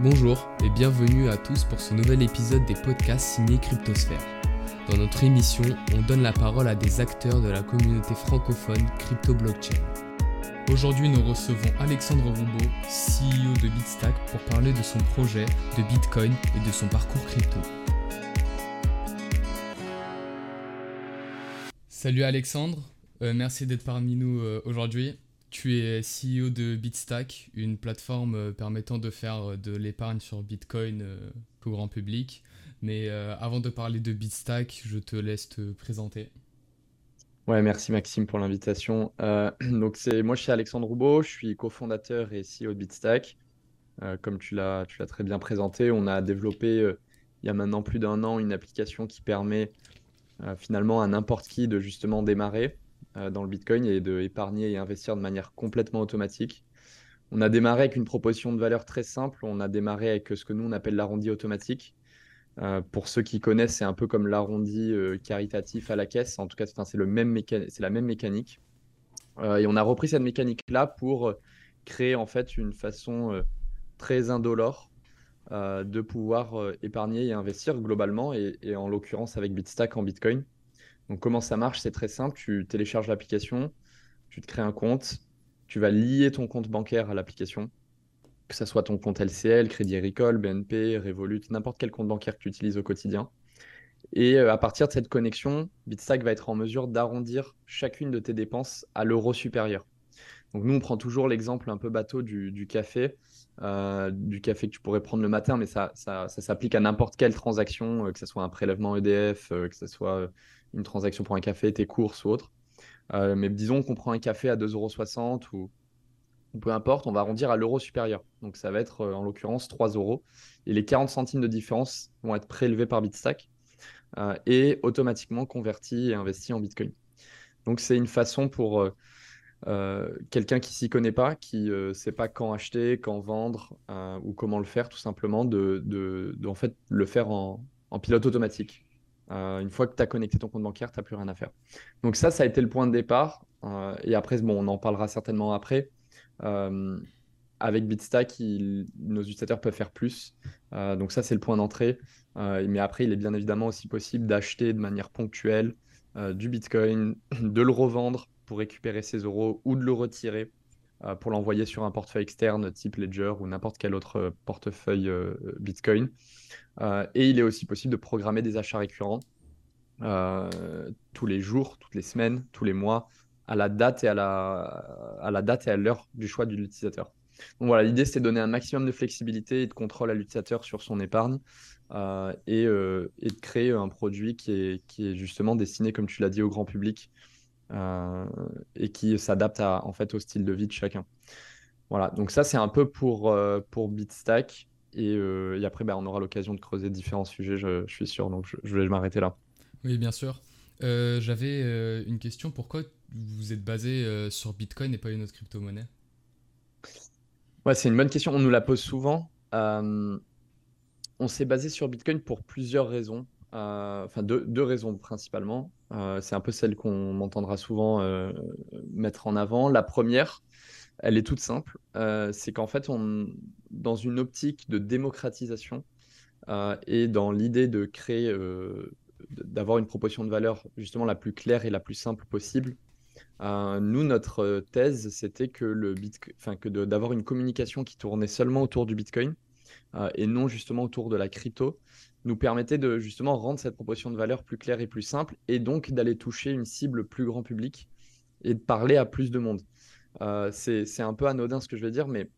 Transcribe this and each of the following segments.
Bonjour et bienvenue à tous pour ce nouvel épisode des podcasts signés Cryptosphère. Dans notre émission, on donne la parole à des acteurs de la communauté francophone crypto-blockchain. Aujourd'hui, nous recevons Alexandre Roubaud, CEO de Bitstack, pour parler de son projet de Bitcoin et de son parcours crypto. Salut Alexandre, euh, merci d'être parmi nous euh, aujourd'hui. Tu es CEO de Bitstack, une plateforme euh, permettant de faire euh, de l'épargne sur Bitcoin euh, au grand public. Mais avant de parler de Bitstack, je te laisse te présenter. Ouais, merci Maxime pour l'invitation. moi je suis Alexandre Roubaud, je suis cofondateur et CEO de Bitstack. comme tu l'as très bien présenté, on a développé il y a maintenant plus d'un an une application qui permet finalement à n'importe qui de justement démarrer dans le Bitcoin et de épargner et investir de manière complètement automatique. On a démarré avec une proposition de valeur très simple. On a démarré avec ce que nous on appelle l'arrondi automatique. Euh, pour ceux qui connaissent, c'est un peu comme l'arrondi euh, caritatif à la caisse. En tout cas, c'est le même c'est la même mécanique. et on a repris cette mécanique-là pour créer en fait une façon très indolore de pouvoir épargner et investir globalement, et en l'occurrence avec Bitstack en Bitcoin. Donc, comment ça marche? C'est très simple. Tu télécharges l'application, tu te crées un compte, tu vas lier ton compte bancaire à l'application, que ce soit ton compte LCL, Crédit Agricole, BNP, Revolut, n'importe quel compte bancaire que tu utilises au quotidien. Et euh, à partir de cette connexion, Bitstack va être en mesure d'arrondir chacune de tes dépenses à l'euro supérieur. Donc nous, on prend toujours l'exemple un peu bateau du, café, euh, du café que tu pourrais prendre le matin, mais ça, s'applique à n'importe quelle transaction, euh, que ce soit un prélèvement EDF, que ce soit une transaction pour un café, tes courses ou autre. Euh, mais disons qu'on prend un café à 2,60€ ou, ou peu importe, on va arrondir à l'euro supérieur. Donc ça va être euh, en l'occurrence 3 euros. Et les 40 centimes de différence vont être prélevés par Bitstack euh, et automatiquement convertis et investis en Bitcoin. Donc c'est une façon pour quelqu'un qui s'y connaît pas, qui ne sait pas quand acheter, quand vendre ou comment le faire, tout simplement, de, de, en fait, le faire en pilote automatique. Euh, une fois que tu as connecté ton compte bancaire, tu n'as plus rien à faire. Donc ça, ça a été le point de départ. Euh, et après, bon, on en parlera certainement après. Euh, avec Bitstack, nos utilisateurs peuvent faire plus. donc ça, c'est le point d'entrée. mais après, il est bien évidemment aussi possible d'acheter de manière ponctuelle du Bitcoin, de le revendre pour récupérer ses euros ou de le retirer pour l'envoyer sur un portefeuille externe type Ledger ou n'importe quel autre portefeuille Bitcoin. Euh, et il est aussi possible de programmer des achats récurrents euh, tous les jours, toutes les semaines, tous les mois, à la date et à l'heure du choix de l'utilisateur. Donc voilà, l'idée c'est de donner un maximum de flexibilité et de contrôle à l'utilisateur sur son épargne euh, et, de créer un produit qui est justement destiné, comme tu l'as dit, au grand public et qui s'adapte en fait au style de vie de chacun. Voilà, donc ça c'est un peu pour, pour Bitstack. Euh, et, après, bah, on aura l'occasion de creuser différents sujets, je, suis sûr. Donc, je, vais m'arrêter là. Oui, bien sûr. Euh, j'avais euh, une question. Pourquoi vous êtes basé sur Bitcoin et pas une autre crypto-monnaie? Ouais, c'est une bonne question. On nous la pose souvent. on s'est basé sur Bitcoin pour plusieurs raisons. Enfin, deux, raisons principalement. c'est un peu celle qu'on m'entendra souvent mettre en avant. La première, elle est toute simple. Euh, c'est qu'en fait, dans une optique de démocratisation euh, et dans l'idée de créer, euh, d'avoir une proposition de valeur justement la plus claire et la plus simple possible, nous, notre thèse, c'était que le enfin que d'avoir une communication qui tournait seulement autour du Bitcoin et non justement autour de la crypto, nous permettait de justement rendre cette proposition de valeur plus claire et plus simple et donc d'aller toucher une cible plus grand public et de parler à plus de monde. Euh, c'est un peu anodin ce que je vais dire, mais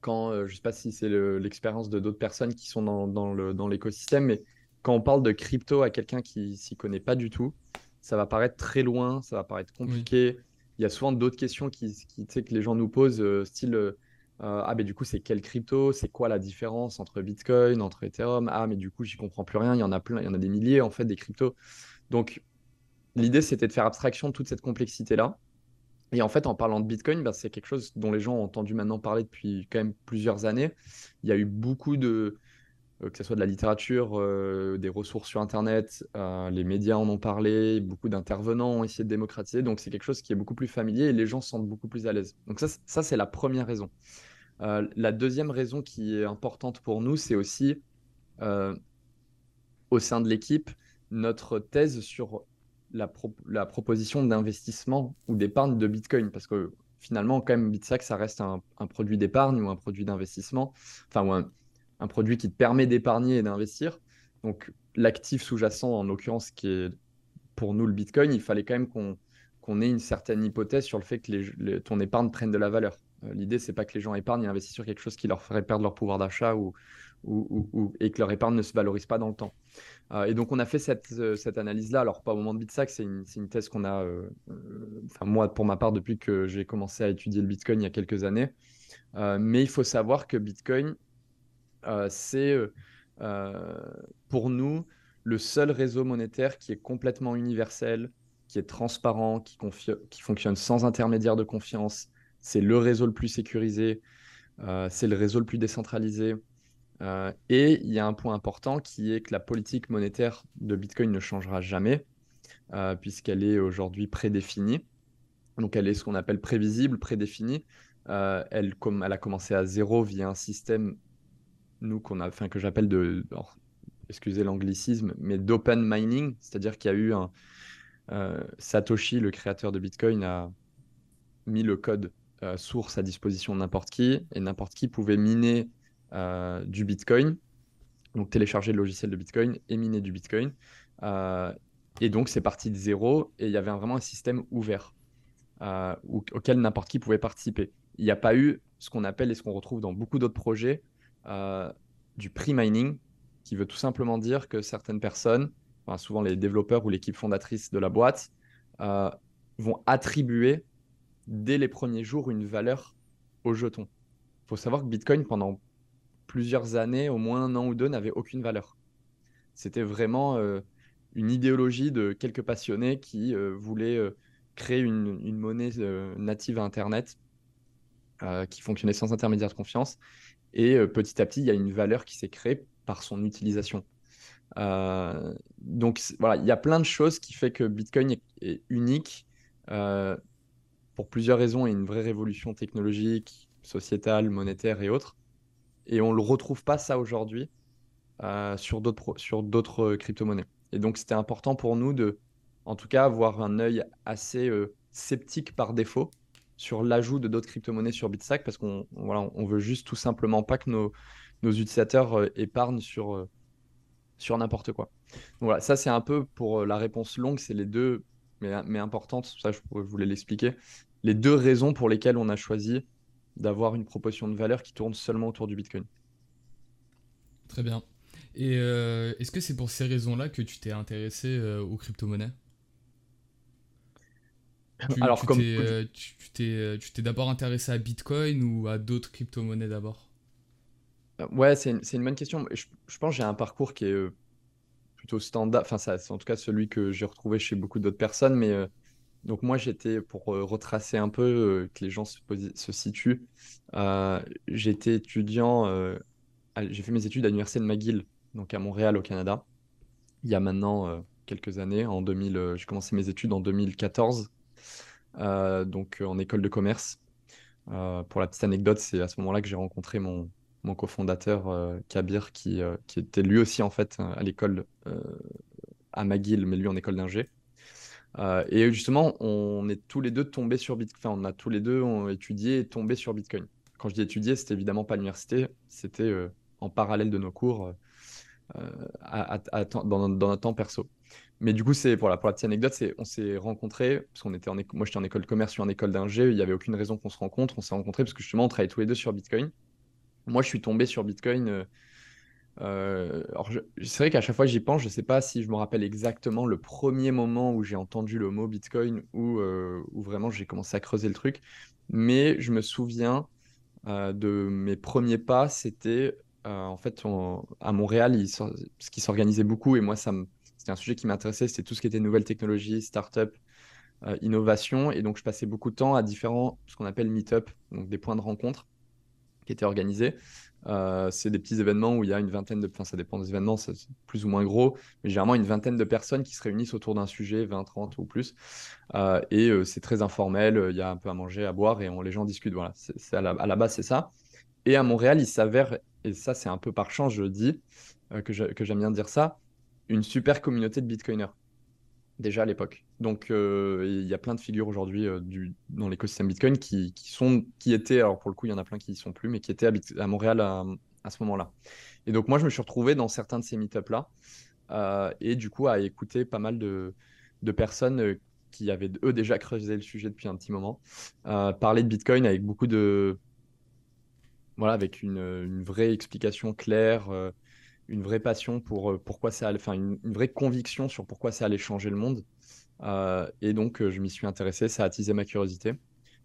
quand, euh, je ne sais pas si c'est l'expérience de d'autres personnes qui sont dans, l'écosystème, mais quand on parle de crypto à quelqu'un qui s'y connaît pas du tout, ça va paraître très loin, ça va paraître compliqué. Il y a souvent d'autres questions qui, qui que les gens nous posent, euh, style Ah, mais du coup, c'est quelle crypto? C'est quoi la différence entre Bitcoin, entre Ethereum? Ah, mais du coup, j'y comprends plus rien. Il y en a plein, il y en a des milliers en fait, des cryptos. Donc, l'idée, c'était de faire abstraction de toute cette complexité-là et en fait, en parlant de Bitcoin, bah, c'est quelque chose dont les gens ont entendu maintenant parler depuis quand même plusieurs années. Il y a eu beaucoup de, euh, que ce soit de la littérature, euh, des ressources sur Internet, euh, les médias en ont parlé, beaucoup d'intervenants ont essayé de démocratiser. Donc, c'est quelque chose qui est beaucoup plus familier et les gens se sentent beaucoup plus à l'aise. Donc, ça c'est la première raison. La deuxième raison qui est importante pour nous, c'est aussi au sein de l'équipe notre thèse sur la, proposition d'investissement ou d'épargne de Bitcoin. Parce que finalement, quand même, Bitsack, ça reste un, produit d'épargne ou un produit d'investissement, enfin, ou un, produit qui te permet d'épargner et d'investir. Donc, l'actif sous-jacent, en l'occurrence, qui est pour nous le Bitcoin, il fallait quand même qu'on ait une certaine hypothèse sur le fait que ton épargne prenne de la valeur. Euh, l'idée, c'est pas que les gens épargnent et investissent sur quelque chose qui leur ferait perdre leur pouvoir d'achat ou, et que leur épargne ne se valorise pas dans le temps. Euh, et donc, on a fait cette, euh, cette analyse-là. Alors, pas au moment de Bitsack, c'est une, une, thèse qu'on a, enfin, moi, pour ma part, depuis que j'ai commencé à étudier le Bitcoin il y a quelques années. mais il faut savoir que Bitcoin, c'est pour nous le seul réseau monétaire qui est complètement universel, qui est transparent, qui fonctionne sans intermédiaire de confiance. C'est le réseau le plus sécurisé, c'est le réseau le plus décentralisé, euh, et il y a un point important qui est que la politique monétaire de Bitcoin ne changera jamais, euh, puisqu'elle est aujourd'hui prédéfinie. Donc elle est ce qu'on appelle prévisible, prédéfinie. Euh, elle, a commencé à zéro via un système, nous, a, que j'appelle de, excusez l'anglicisme, mais d'open mining, c'est-à-dire qu'il y a eu Satoshi, le créateur de Bitcoin, a mis le code source à disposition de n'importe qui, et n'importe qui pouvait miner euh, du Bitcoin, donc télécharger le logiciel de Bitcoin et miner du Bitcoin. Euh, et donc, c'est parti de zéro et il y avait vraiment un système ouvert euh, auquel n'importe qui pouvait participer. Il n'y a pas eu ce qu'on appelle et ce qu'on retrouve dans beaucoup d'autres projets du pre-mining, qui veut tout simplement dire que certaines personnes, souvent les développeurs ou l'équipe fondatrice de la boîte, vont attribuer dès les premiers jours une valeur au jeton. Il faut savoir que Bitcoin, pendant plusieurs années, au moins un an ou deux, n'avait aucune valeur. C'était vraiment euh, une idéologie de quelques passionnés qui euh, voulaient euh, créer une, monnaie native à Internet qui fonctionnait sans intermédiaire de confiance. Et petit à petit, il y a une valeur qui s'est créée par son utilisation. donc voilà, il y a plein de choses qui fait que Bitcoin est, unique pour plusieurs raisons et une vraie révolution technologique, sociétale, monétaire et autres. Et on ne le retrouve pas ça aujourd'hui euh, sur d'autres euh, crypto-monnaies. Et donc, c'était important pour nous de, en tout cas, avoir un œil assez euh, sceptique par défaut sur l'ajout de d'autres crypto-monnaies sur Bitstack parce qu'on voilà, on veut juste tout simplement pas que nos, nos utilisateurs épargnent sur, sur n'importe quoi. Donc voilà, ça c'est un peu pour la réponse longue, c'est les deux, mais, mais importantes, ça je voulais l'expliquer, les deux raisons pour lesquelles on a choisi d'avoir une proposition de valeur qui tourne seulement autour du Bitcoin. Très bien. Et euh, est-ce que c'est pour ces raisons-là que tu t'es intéressé euh, aux crypto-monnaies? Alors, comme euh, tu t'es d'abord intéressé à Bitcoin ou à d'autres crypto-monnaies d'abord? Ouais, c'est une, une, bonne question. Je, je pense que j'ai un parcours qui est plutôt standard. Enfin, c'est en tout cas celui que j'ai retrouvé chez beaucoup d'autres personnes, mais donc moi, j'étais, pour euh, retracer un peu, euh, que les gens se, se situent, euh, j'étais étudiant, j'ai fait mes études à l'université de McGill, donc à Montréal, au Canada, il y a maintenant quelques années. En 2000, j'ai commencé mes études en 2014, donc en école de commerce. pour la petite anecdote, c'est à ce moment-là que j'ai rencontré mon, mon cofondateur Kabir, qui, qui était lui aussi en fait à l'école à McGill, mais lui en école d'ingé. Euh, et justement, on est tous les deux tombés sur Bitcoin. Enfin, on a tous les deux étudié et tombé sur Bitcoin. Quand je dis étudier, c'était évidemment pas l'université, c'était euh, en parallèle de nos cours euh, dans, notre temps perso. Mais du coup, c'est pour la petite anecdote, on s'est rencontrés parce qu'on était en moi j'étais en école de commerce, suis en école d'ingé, il n'y avait aucune raison qu'on se rencontre. On s'est rencontrés parce que justement on travaillait tous les deux sur Bitcoin. Moi, je suis tombé sur Bitcoin euh, c'est vrai qu'à chaque fois j'y pense, je ne sais pas si je me rappelle exactement le premier moment où j'ai entendu le mot Bitcoin ou euh, où vraiment j'ai commencé à creuser le truc, mais je me souviens euh, de mes premiers pas, c'était en fait à Montréal, ce qui s'organisait beaucoup et moi c'était un sujet qui m'intéressait, c'était tout ce qui était nouvelles technologies, start-up, innovation et donc je passais beaucoup de temps à différents ce qu'on appelle meet-up, donc des points de rencontre qui étaient organisés. Euh, c'est des petits événements où il y a une vingtaine de. Enfin, ça dépend des événements, c'est plus ou moins gros, mais généralement une vingtaine de personnes qui se réunissent autour d'un sujet, 20, 30 ou plus. Euh, et euh, c'est très informel, il y a un peu à manger, à boire et les gens discutent. Voilà, c'est, à, la, base, c'est ça. Et à Montréal, il s'avère, et ça c'est un peu par chance, je dis, que j'aime bien dire ça, une super communauté de Bitcoiners, déjà à l'époque. Donc euh, il y a plein de figures aujourd'hui euh, dans l'écosystème Bitcoin qui, étaient, alors pour le coup il y en a plein qui n'y sont plus, mais qui étaient à, Montréal à, ce moment-là. Et donc moi je me suis retrouvé dans certains de ces meetups-là, et du coup à écouter pas mal de, personnes qui avaient eux déjà creusé le sujet depuis un petit moment, parler de Bitcoin avec beaucoup de voilà, avec une, vraie explication claire, euh, une vraie passion pour euh, pourquoi ça enfin une, vraie conviction sur pourquoi ça allait changer le monde. Euh, et donc, je m'y suis intéressé, ça a attisé ma curiosité.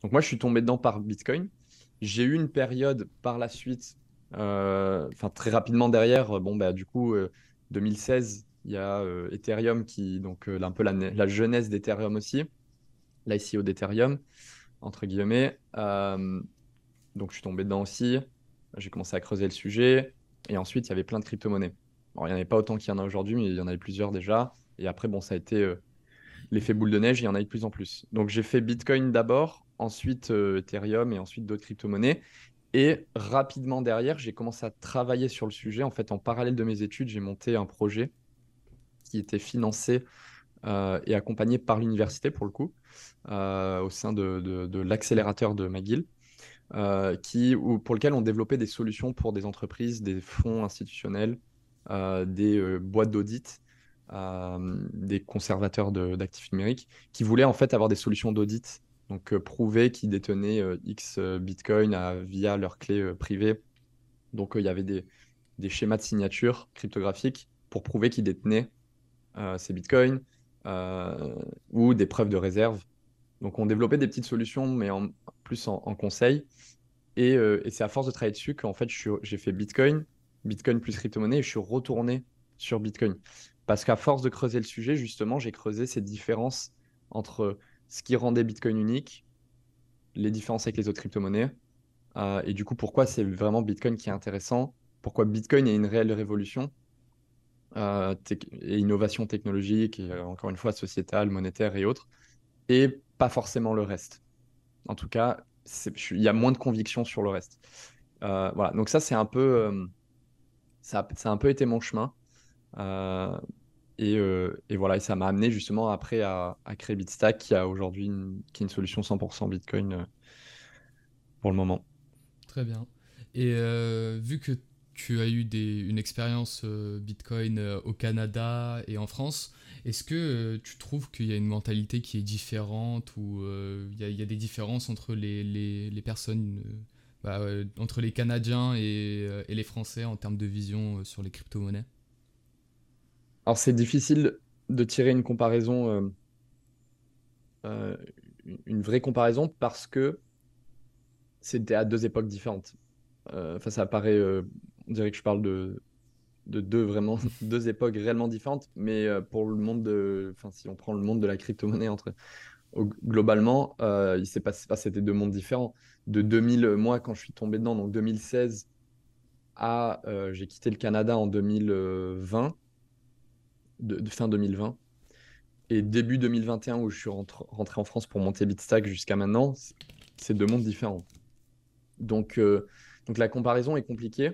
Donc, moi, je suis tombé dedans par Bitcoin. J'ai eu une période par la suite, enfin très rapidement derrière, bon, bah, du coup, 2016, il y a Ethereum qui, donc un peu la, la jeunesse d'Ethereum aussi, l'ICO d'Ethereum, entre guillemets. Donc je suis tombé dedans aussi. J'ai commencé à creuser le sujet. Et ensuite, il y avait plein de crypto-monnaies. il n'y en avait pas autant qu'il y en a aujourd'hui, mais il y en avait plusieurs déjà. Et après, bon, ça a été euh, l'effet boule de neige, il y en a eu de plus en plus. Donc j'ai fait Bitcoin d'abord, ensuite euh, Ethereum et ensuite d'autres crypto-monnaies. Et rapidement derrière, j'ai commencé à travailler sur le sujet. En fait, en parallèle de mes études, j'ai monté un projet qui était financé euh, et accompagné par l'université pour le coup, au sein de, de l'accélérateur de McGill. Euh, qui, ou, pour lequel on développait des solutions pour des entreprises, des fonds institutionnels, euh, des euh, boîtes d'audit, des conservateurs d'actifs numériques, qui voulaient en fait avoir des solutions d'audit, donc prouver qu'ils détenaient X Bitcoin via leur clé privée. Donc il y avait des, des, schémas de signature cryptographiques pour prouver qu'ils détenaient ces Bitcoins ou des preuves de réserve. Donc on développait des petites solutions, mais en, plus en, conseil. Euh, et, c'est à force de travailler dessus qu'en fait, j'ai fait Bitcoin, Bitcoin plus crypto-monnaie, et je suis retourné sur Bitcoin. Parce qu'à force de creuser le sujet, justement, j'ai creusé ces différences entre ce qui rendait Bitcoin unique, les différences avec les autres crypto-monnaies, euh, et du coup, pourquoi c'est vraiment Bitcoin qui est intéressant, pourquoi Bitcoin est une réelle révolution, euh, et innovation technologique, et encore une fois sociétale, monétaire et autres, et pas forcément le reste. En tout cas, il y a moins de conviction sur le reste. Euh, voilà, donc ça, c'est un peu, euh, ça, a un peu été mon chemin. Euh, et, voilà, et ça m'a amené justement après à, créer Bitstack, qui a aujourd'hui une, une solution 100% Bitcoin pour le moment. Très bien. Et vu que tu as eu une expérience Bitcoin au Canada et en France, est-ce que euh, tu trouves qu'il y a une mentalité qui est différente ou euh, il y, a des différences entre les, personnes, euh, bah, entre les Canadiens et, et, les Français en termes de vision sur les crypto-monnaies? Alors c'est difficile de tirer une comparaison, une vraie comparaison parce que c'était à deux époques différentes. Enfin, ça paraît, on dirait que je parle de, de deux vraiment deux époques réellement différentes. Mais euh, pour le monde de, enfin si on prend le monde de la crypto-monnaie entre globalement, euh, il pas c'était deux mondes différents. De 2000, moi quand je suis tombé dedans, donc 2016 à euh, j'ai quitté le Canada en 2020, de, fin 2020. Et début 2021 où je suis rentré, en France pour monter Bitstack jusqu'à maintenant, c'est deux mondes différents. Donc, donc la comparaison est compliquée.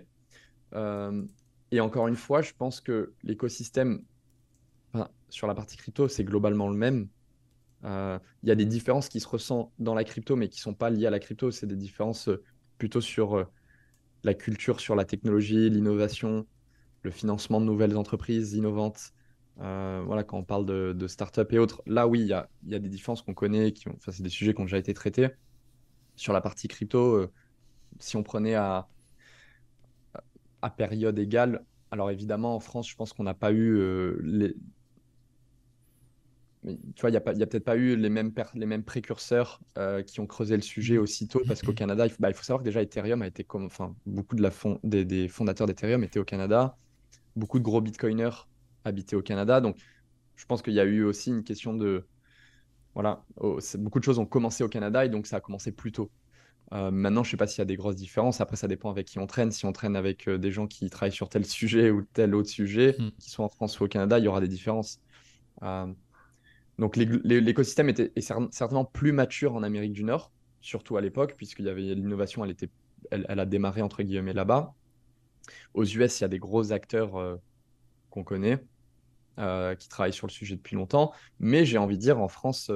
Et encore une fois, je pense que l'écosystème sur la partie crypto, c'est globalement le même. Euh, il y a des différences qui se ressentent dans la crypto, mais qui ne sont pas liées à la crypto. C'est des différences euh, plutôt sur euh, la culture, sur la technologie, l'innovation, le financement de nouvelles entreprises innovantes. voilà, quand on parle de, de start-up et autres, là oui, il y a, y a, des différences qu'on connaît, qui ont, enfin, c'est des sujets qui ont déjà été traités. Sur la partie crypto, si on prenait à, à période égale. Alors évidemment, en France, je pense qu'on n'a pas eu euh, les... tu vois, il n'y a, peut-être pas eu les mêmes, les mêmes précurseurs euh, qui ont creusé le sujet aussitôt, parce qu'au Canada, il faut, bah, il faut, savoir que déjà Ethereum a été comme, enfin, beaucoup de la des, fondateurs d'Ethereum étaient au Canada, beaucoup de gros bitcoiners habitaient au Canada, donc je pense qu'il y a eu aussi une question de, voilà, oh, beaucoup de choses ont commencé au Canada et donc ça a commencé plus tôt. Euh, maintenant, je ne sais pas s'il y a des grosses différences. Après, ça dépend avec qui on traîne. Si on traîne avec euh, des gens qui travaillent sur tel sujet ou tel autre sujet, hmm. qui sont en France ou au Canada, il y aura des différences. Euh, donc, l'écosystème était certainement plus mature en Amérique du Nord, surtout à l'époque, puisqu'il y avait l'innovation, elle était elle, a démarré entre guillemets là-bas. Aux US, il y a des gros acteurs qu'on connaît qui travaillent sur le sujet depuis longtemps. Mais j'ai envie de dire, en France,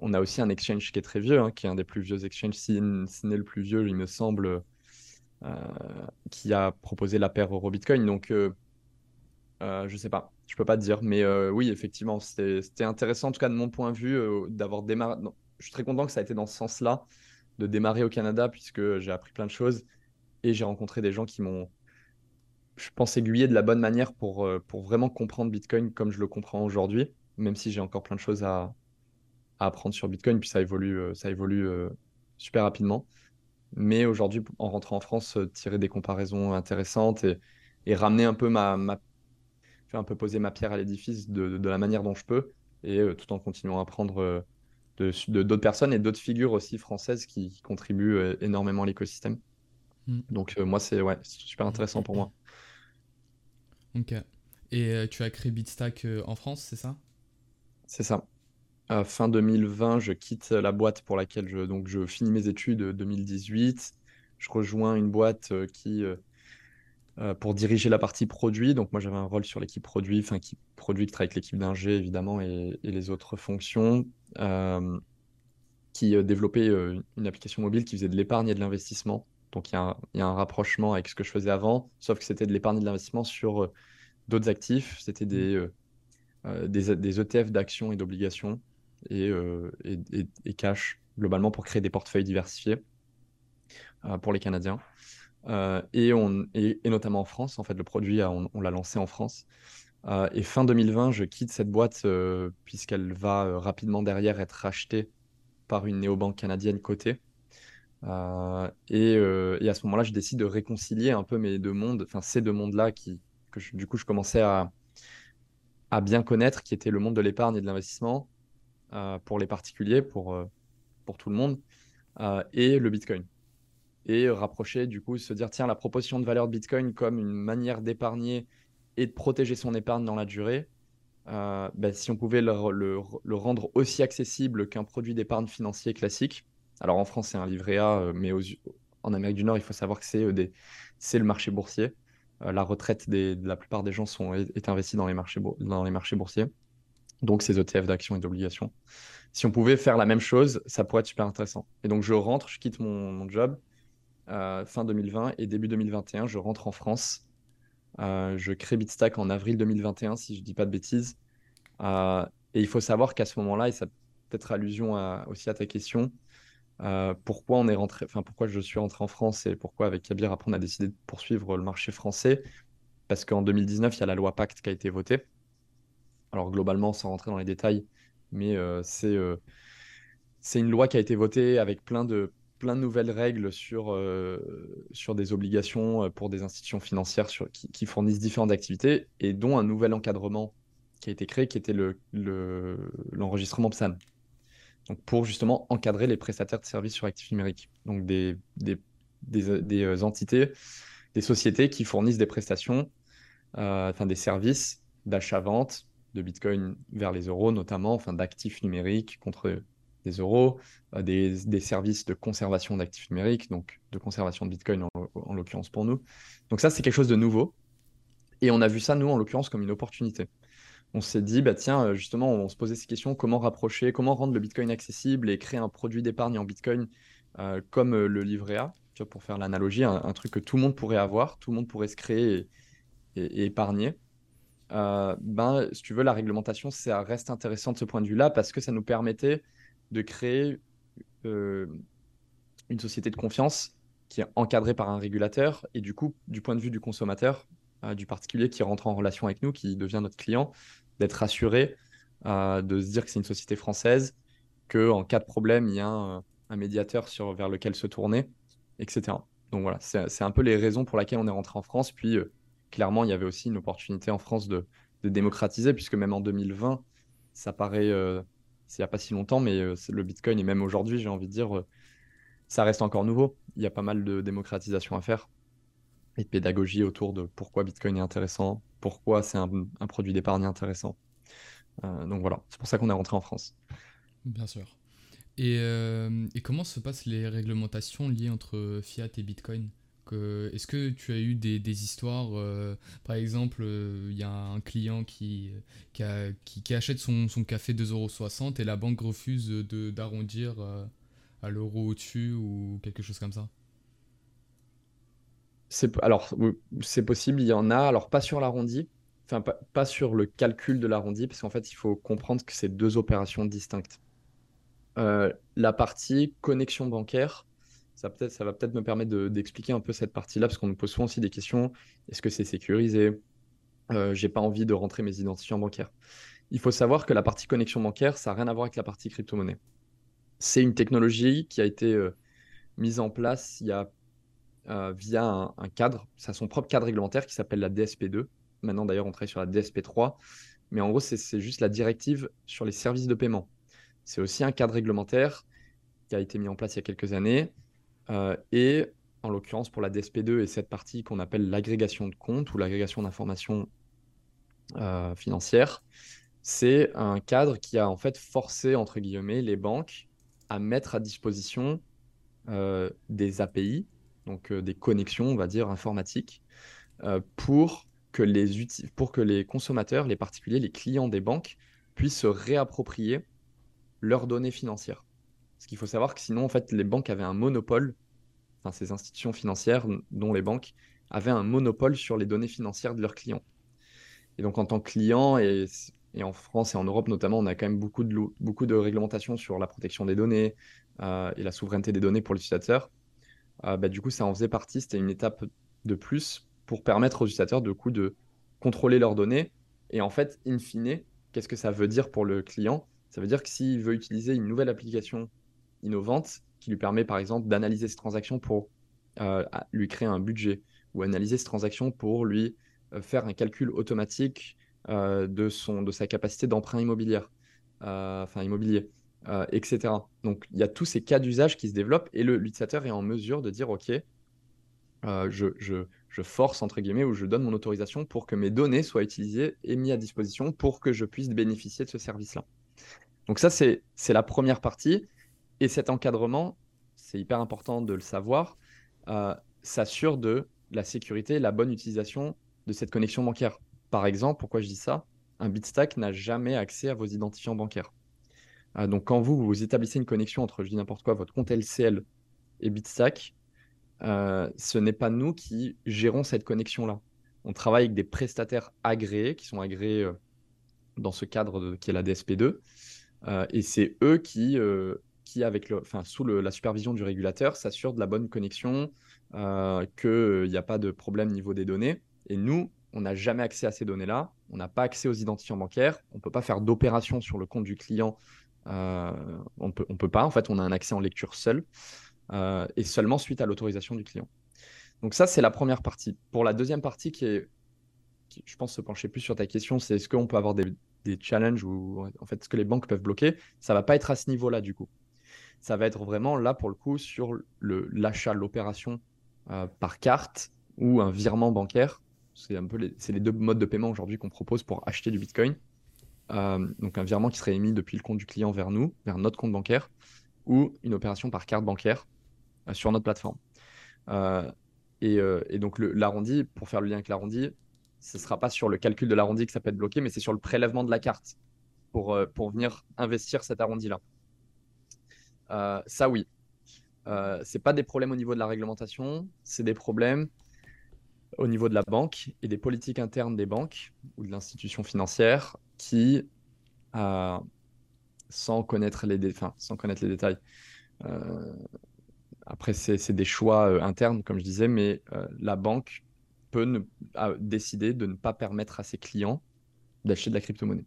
on a aussi un exchange qui est très vieux, hein, qui est un des plus vieux exchanges, si, ce n'est le plus vieux, il me semble, qui a proposé la paire Euro-Bitcoin. Donc, euh, je sais pas, je peux pas te dire, mais euh, oui, effectivement, c'était intéressant, en tout cas de mon point de vue, euh, d'avoir démarré. je suis très content que ça ait été dans ce sens-là, de démarrer au Canada, puisque j'ai appris plein de choses et j'ai rencontré des gens qui m'ont, je pense, aiguillé de la bonne manière pour, pour vraiment comprendre Bitcoin comme je le comprends aujourd'hui, même si j'ai encore plein de choses à, à, apprendre sur Bitcoin, puis ça évolue, ça évolue super rapidement. Mais aujourd'hui, en rentrant en France, tirer des comparaisons intéressantes et, et ramener un peu ma, ma un peu poser ma pierre à l'édifice de, de, la manière dont je peux, et euh, tout en continuant à apprendre euh, de d'autres personnes et d'autres figures aussi françaises qui, contribuent euh, énormément à l'écosystème. Mm. Donc moi, c'est ouais, super intéressant pour moi. Ok. Et tu as créé Bitstack en France, c'est ça? C'est ça. Fin 2020, je quitte la boîte pour laquelle je, donc, je finis mes études 2018. Je rejoins une boîte qui euh, pour diriger la partie produit. Donc moi j'avais un rôle sur l'équipe produit, enfin qui produit qui travaille avec l'équipe d'ingé évidemment et, les autres fonctions, euh, qui euh, développait une application mobile qui faisait de l'épargne et de l'investissement. Donc il y, a un rapprochement avec ce que je faisais avant, sauf que c'était de l'épargne et de l'investissement sur d'autres actifs. C'était des, des, des, ETF d'actions et d'obligations et, et, cash globalement pour créer des portefeuilles diversifiés pour les Canadiens. Euh, et, on, et, notamment en France. En fait, le produit, on, l'a lancé en France. Euh, et fin 2020, je quitte cette boîte euh, puisqu'elle va rapidement derrière être rachetée par une néobanque canadienne cotée. Et, à ce moment-là, je décide de réconcilier un peu mes deux mondes, enfin ces deux mondes-là que du coup, je commençais à, à bien connaître, qui était le monde de l'épargne et de l'investissement pour les particuliers, pour, pour tout le monde, et le Bitcoin et rapprocher, du coup, se dire, tiens, la proposition de valeur de Bitcoin comme une manière d'épargner et de protéger son épargne dans la durée, euh, ben, si on pouvait le, le, rendre aussi accessible qu'un produit d'épargne financier classique. Alors en France, c'est un livret A, euh, mais en Amérique du Nord, il faut savoir que c'est euh, le marché boursier. la retraite des, de la plupart des gens sont, est, investie dans les, marchés dans les marchés boursiers, donc ces ETF d'actions et d'obligations. Si on pouvait faire la même chose, ça pourrait être super intéressant. Et donc je rentre, je quitte mon, job, fin 2020 et début 2021, je rentre en France. Euh, je crée Bitstack en avril 2021, si je ne dis pas de bêtises. Euh, et il faut savoir qu'à ce moment-là, et ça peut-être allusion aussi à ta question, euh, pourquoi on est rentré, pourquoi je suis rentré en France et pourquoi avec Kabir après on a décidé de poursuivre le marché français, parce qu'en 2019 il y a la loi Pacte qui a été votée. Alors globalement, sans rentrer dans les détails, mais c'est c'est une loi qui a été votée avec plein de plein de nouvelles règles sur, euh, sur des obligations euh, pour des institutions financières qui, fournissent différentes activités et dont un nouvel encadrement qui a été créé qui était l'enregistrement le, PSAN. Donc pour justement encadrer les prestataires de services sur actifs numériques. Donc des, des, des, euh, entités, des sociétés qui fournissent des prestations, enfin des services d'achat-vente de Bitcoin vers les euros notamment, enfin d'actifs numériques contre des euros, euh, des, services de conservation d'actifs numériques, donc de conservation de Bitcoin en, l'occurrence pour nous. Donc ça, c'est quelque chose de nouveau. Et on a vu ça, nous, en l'occurrence, comme une opportunité. On s'est dit, bah, tiens, euh, justement, on se posait ces questions, comment rapprocher, comment rendre le Bitcoin accessible et créer un produit d'épargne en Bitcoin euh, comme le livret A, pour faire l'analogie, un, truc que tout le monde pourrait avoir, tout le monde pourrait se créer et, épargner. Ben, si tu veux, la réglementation, ça reste intéressant de ce point de vue-là parce que ça nous permettait de créer euh, une société de confiance qui est encadrée par un régulateur et du coup, du point de vue du consommateur, euh, du particulier qui rentre en relation avec nous, qui devient notre client, d'être rassuré, euh, de se dire que c'est une société française, qu'en cas de problème, il y a un, médiateur sur, vers lequel se tourner, etc. Donc voilà, c'est un peu les raisons pour lesquelles on est rentré en France. Puis clairement, il y avait aussi une opportunité en France de, démocratiser, puisque même en 2020, ça paraît il n'y a pas si longtemps, mais euh, le Bitcoin, et même aujourd'hui, j'ai envie de dire, euh, ça reste encore nouveau. Il y a pas mal de démocratisation à faire et de pédagogie autour de pourquoi Bitcoin est intéressant, pourquoi c'est un, produit d'épargne intéressant. Euh, donc voilà, c'est pour ça qu'on est rentré en France. Bien sûr. Et, comment se passent les réglementations liées entre fiat et Bitcoin? Est-ce que tu as eu des, histoires, euh, par exemple, il euh, y a un client qui, qui, achète son, café 2,60€ et la banque refuse d'arrondir euh, à l'euro au-dessus ou quelque chose comme ça? Alors, c'est possible, il y en a. Alors, pas sur l'arrondi, enfin, pas, pas, sur le calcul de l'arrondi, parce qu'en fait, il faut comprendre que c'est deux opérations distinctes. la partie connexion bancaire, ça, va peut-être me permettre d'expliquer un peu cette partie-là, parce qu'on me pose souvent aussi des questions. Est-ce que c'est sécurisé? Euh, J'ai pas envie de rentrer mes identifiants bancaires. Il faut savoir que la partie connexion bancaire, ça n'a rien à voir avec la partie crypto-monnaie. C'est une technologie qui a été euh, mise en place euh, via un, un, cadre, ça a son propre cadre réglementaire qui s'appelle la DSP2. Maintenant, d'ailleurs, on travaille sur la DSP3. Mais en gros, c'est juste la directive sur les services de paiement. C'est aussi un cadre réglementaire qui a été mis en place il y a quelques années et en l'occurrence, pour la DSP2 et cette partie qu'on appelle l'agrégation de comptes ou l'agrégation d'informations euh, financières, c'est un cadre qui a en fait forcé, entre guillemets, les banques à mettre à disposition euh, des API, donc des connexions, on va dire, informatiques, pour, que les pour que les consommateurs, les particuliers, les clients des banques puissent se réapproprier leurs données financières. Parce qu'il faut savoir que sinon, en fait, les banques avaient un monopole, enfin, ces institutions financières, dont les banques, avaient un monopole sur les données financières de leurs clients. Et donc, en tant que client, et, en France et en Europe notamment, on a quand même beaucoup de, beaucoup de réglementations sur la protection des données euh, et la souveraineté des données pour l'utilisateur. Euh, bah, du coup, ça en faisait partie, c'était une étape de plus pour permettre aux utilisateurs de, coup, de contrôler leurs données. Et en fait, in fine, qu'est-ce que ça veut dire pour le client? Ça veut dire que s'il veut utiliser une nouvelle application innovante qui lui permet par exemple d'analyser ses transactions pour euh, lui créer un budget ou analyser ses transactions pour lui euh, faire un calcul automatique euh, de, sa capacité d'emprunt immobilière, enfin immobilier, etc. Donc il y a tous ces cas d'usage qui se développent et l'utilisateur est en mesure de dire ok, je, je, je, force entre guillemets ou je donne mon autorisation pour que mes données soient utilisées et mises à disposition pour que je puisse bénéficier de ce service-là. Donc ça c'est la première partie. Et cet encadrement, c'est hyper important de le savoir, euh, s'assure de la sécurité la bonne utilisation de cette connexion bancaire. Par exemple, pourquoi je dis ça? Un Bitstack n'a jamais accès à vos identifiants bancaires. Euh, donc, quand vous, vous établissez une connexion entre, je dis n'importe quoi, votre compte LCL et Bitstack, euh, ce n'est pas nous qui gérons cette connexion-là. On travaille avec des prestataires agréés, qui sont agréés dans ce cadre qui est la DSP2. et c'est eux qui qui, avec le, enfin, sous la supervision du régulateur, s'assure de la bonne connexion, euh, qu'il n'y a pas de problème niveau des données. Et nous, on n'a jamais accès à ces données-là. On n'a pas accès aux identifiants bancaires. On ne peut pas faire d'opération sur le compte du client. Euh, on peut, ne on peut pas. En fait, on a un accès en lecture seul euh, et seulement suite à l'autorisation du client. Donc ça, c'est la première partie. Pour la deuxième partie, qui est, je pense, se pencher plus sur ta question, c'est est-ce qu'on peut avoir des, des challenges ou en fait, est-ce que les banques peuvent bloquer Ça va pas être à ce niveau-là du coup ça va être vraiment là pour le coup sur l'achat, l'opération euh, par carte ou un virement bancaire. C'est un peu les, les deux modes de paiement aujourd'hui qu'on propose pour acheter du Bitcoin. Euh, donc un virement qui serait émis depuis le compte du client vers nous, vers notre compte bancaire, ou une opération par carte bancaire euh, sur notre plateforme. Et, donc l'arrondi, pour faire le lien avec l'arrondi, ce ne sera pas sur le calcul de l'arrondi que ça peut être bloqué, mais c'est sur le prélèvement de la carte pour, pour venir investir cet arrondi-là. Euh, ça, oui. Euh, c'est pas des problèmes au niveau de la réglementation, c'est des problèmes au niveau de la banque et des politiques internes des banques ou de l'institution financière qui, euh, sans, connaître les sans connaître les détails, euh, après c'est des choix internes, comme je disais, mais la banque peut décider de ne pas permettre à ses clients d'acheter de la crypto-monnaie.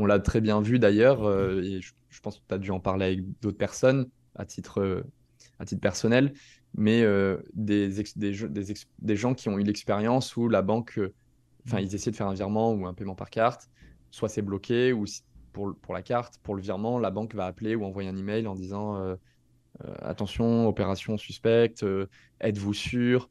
On l'a très bien vu d'ailleurs, euh, et je, pense que tu as dû en parler avec d'autres personnes à titre, titre personnel, mais euh, des, gens qui ont eu l'expérience où la banque, euh, enfin, ils essaient de faire un virement ou un paiement par carte, soit c'est bloqué, ou pour, la carte, pour le virement, la banque va appeler ou envoyer un email en disant attention, opération suspecte, êtes-vous sûr?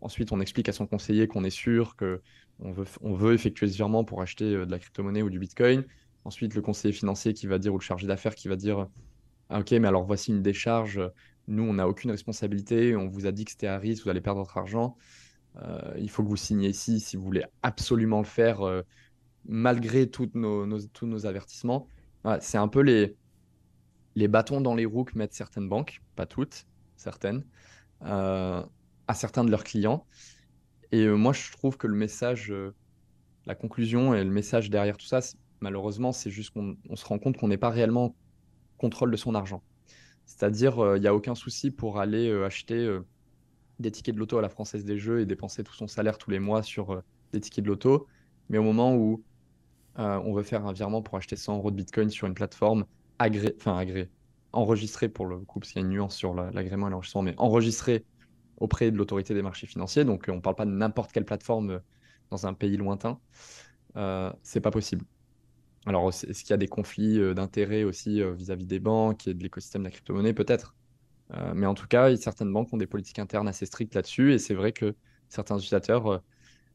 Ensuite, on explique à son conseiller qu'on est sûr que on veut, veut effectuer ce virement pour acheter de la crypto-monnaie ou du Bitcoin. Ensuite, le conseiller financier qui va dire, ou le chargé d'affaires qui va dire ok, mais alors voici une décharge, nous, on n'a aucune responsabilité, on vous a dit que c'était à risque, vous allez perdre votre argent, il faut que vous signiez ici si vous voulez absolument le faire, malgré toutes nos, tous nos avertissements. c'est un peu les, les bâtons dans les roues que mettent certaines banques, pas toutes, certaines, à certains de leurs clients. Et moi, je trouve que le message la conclusion et le message derrière tout ça, malheureusement, c'est juste qu'on se rend compte qu'on n'est pas réellement contrôle de son argent. C'est-à-dire, euh, il n'y a aucun souci pour aller euh, acheter euh, des tickets de loto à la Française des Jeux et dépenser tout son salaire tous les mois sur des tickets de loto. Mais au moment où on veut faire un virement pour acheter 100 euros de Bitcoin sur une plateforme agré... enfin agré... enregistrée pour le coup, parce qu'il y a une nuance sur l'agrément et l'enregistrement, mais enregistrée auprès de l'autorité des marchés financiers. Donc, on ne parle pas de n'importe quelle plateforme dans un pays lointain, euh, c'est pas possible. Alors, est-ce qu'il y a des conflits euh, d'intérêts aussi euh, vis-à-vis des banques et de l'écosystème de la crypto-monnaie? Peut-être. mais en tout cas, certaines banques ont des politiques internes assez strictes là-dessus. Et c'est vrai que certains utilisateurs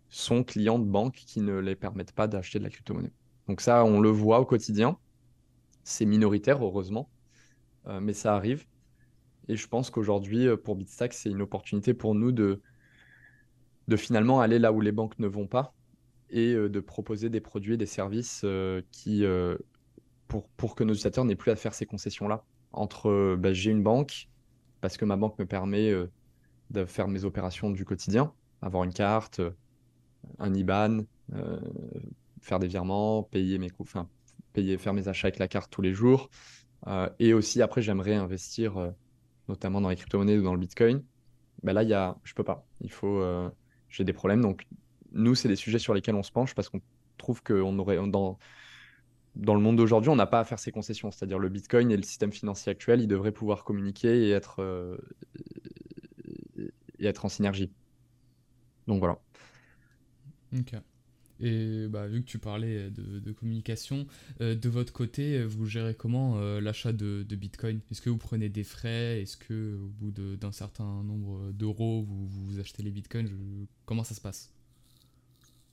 sont clients de banques qui ne les permettent pas d'acheter de la crypto-monnaie. Donc ça, on le voit au quotidien. C'est minoritaire, heureusement. mais ça arrive. Et je pense qu'aujourd'hui, pour Bitstack, c'est une opportunité pour nous de finalement aller là où les banques ne vont pas et euh, de proposer des produits et des services euh, qui, euh, pour, pour que nos utilisateurs n'aient plus à faire ces concessions-là. Entre bah, j'ai une banque, parce que ma banque me permet de faire mes opérations du quotidien, avoir une carte, un IBAN, faire des virements, payer mes coûts, payer, faire mes achats avec la carte tous les jours. et aussi, après, j'aimerais investir notamment dans les crypto-monnaies ou dans le Bitcoin. Ben là, y a, je peux pas. Il faut, j'ai des problèmes. Donc, nous, c'est des sujets sur lesquels on se penche parce qu'on trouve que aurait, dans, le monde d'aujourd'hui, on n'a pas à faire ces concessions. C'est-à-dire le Bitcoin et le système financier actuel, ils devraient pouvoir communiquer et être, euh, en synergie. Donc voilà. Ok. Et bah, vu que tu parlais de, communication, euh, de votre côté, vous gérez comment euh, l'achat de, Bitcoin? Est-ce que vous prenez des frais? Est-ce que au bout d'un certain nombre d'euros, vous, achetez les Bitcoins? Comment ça se passe?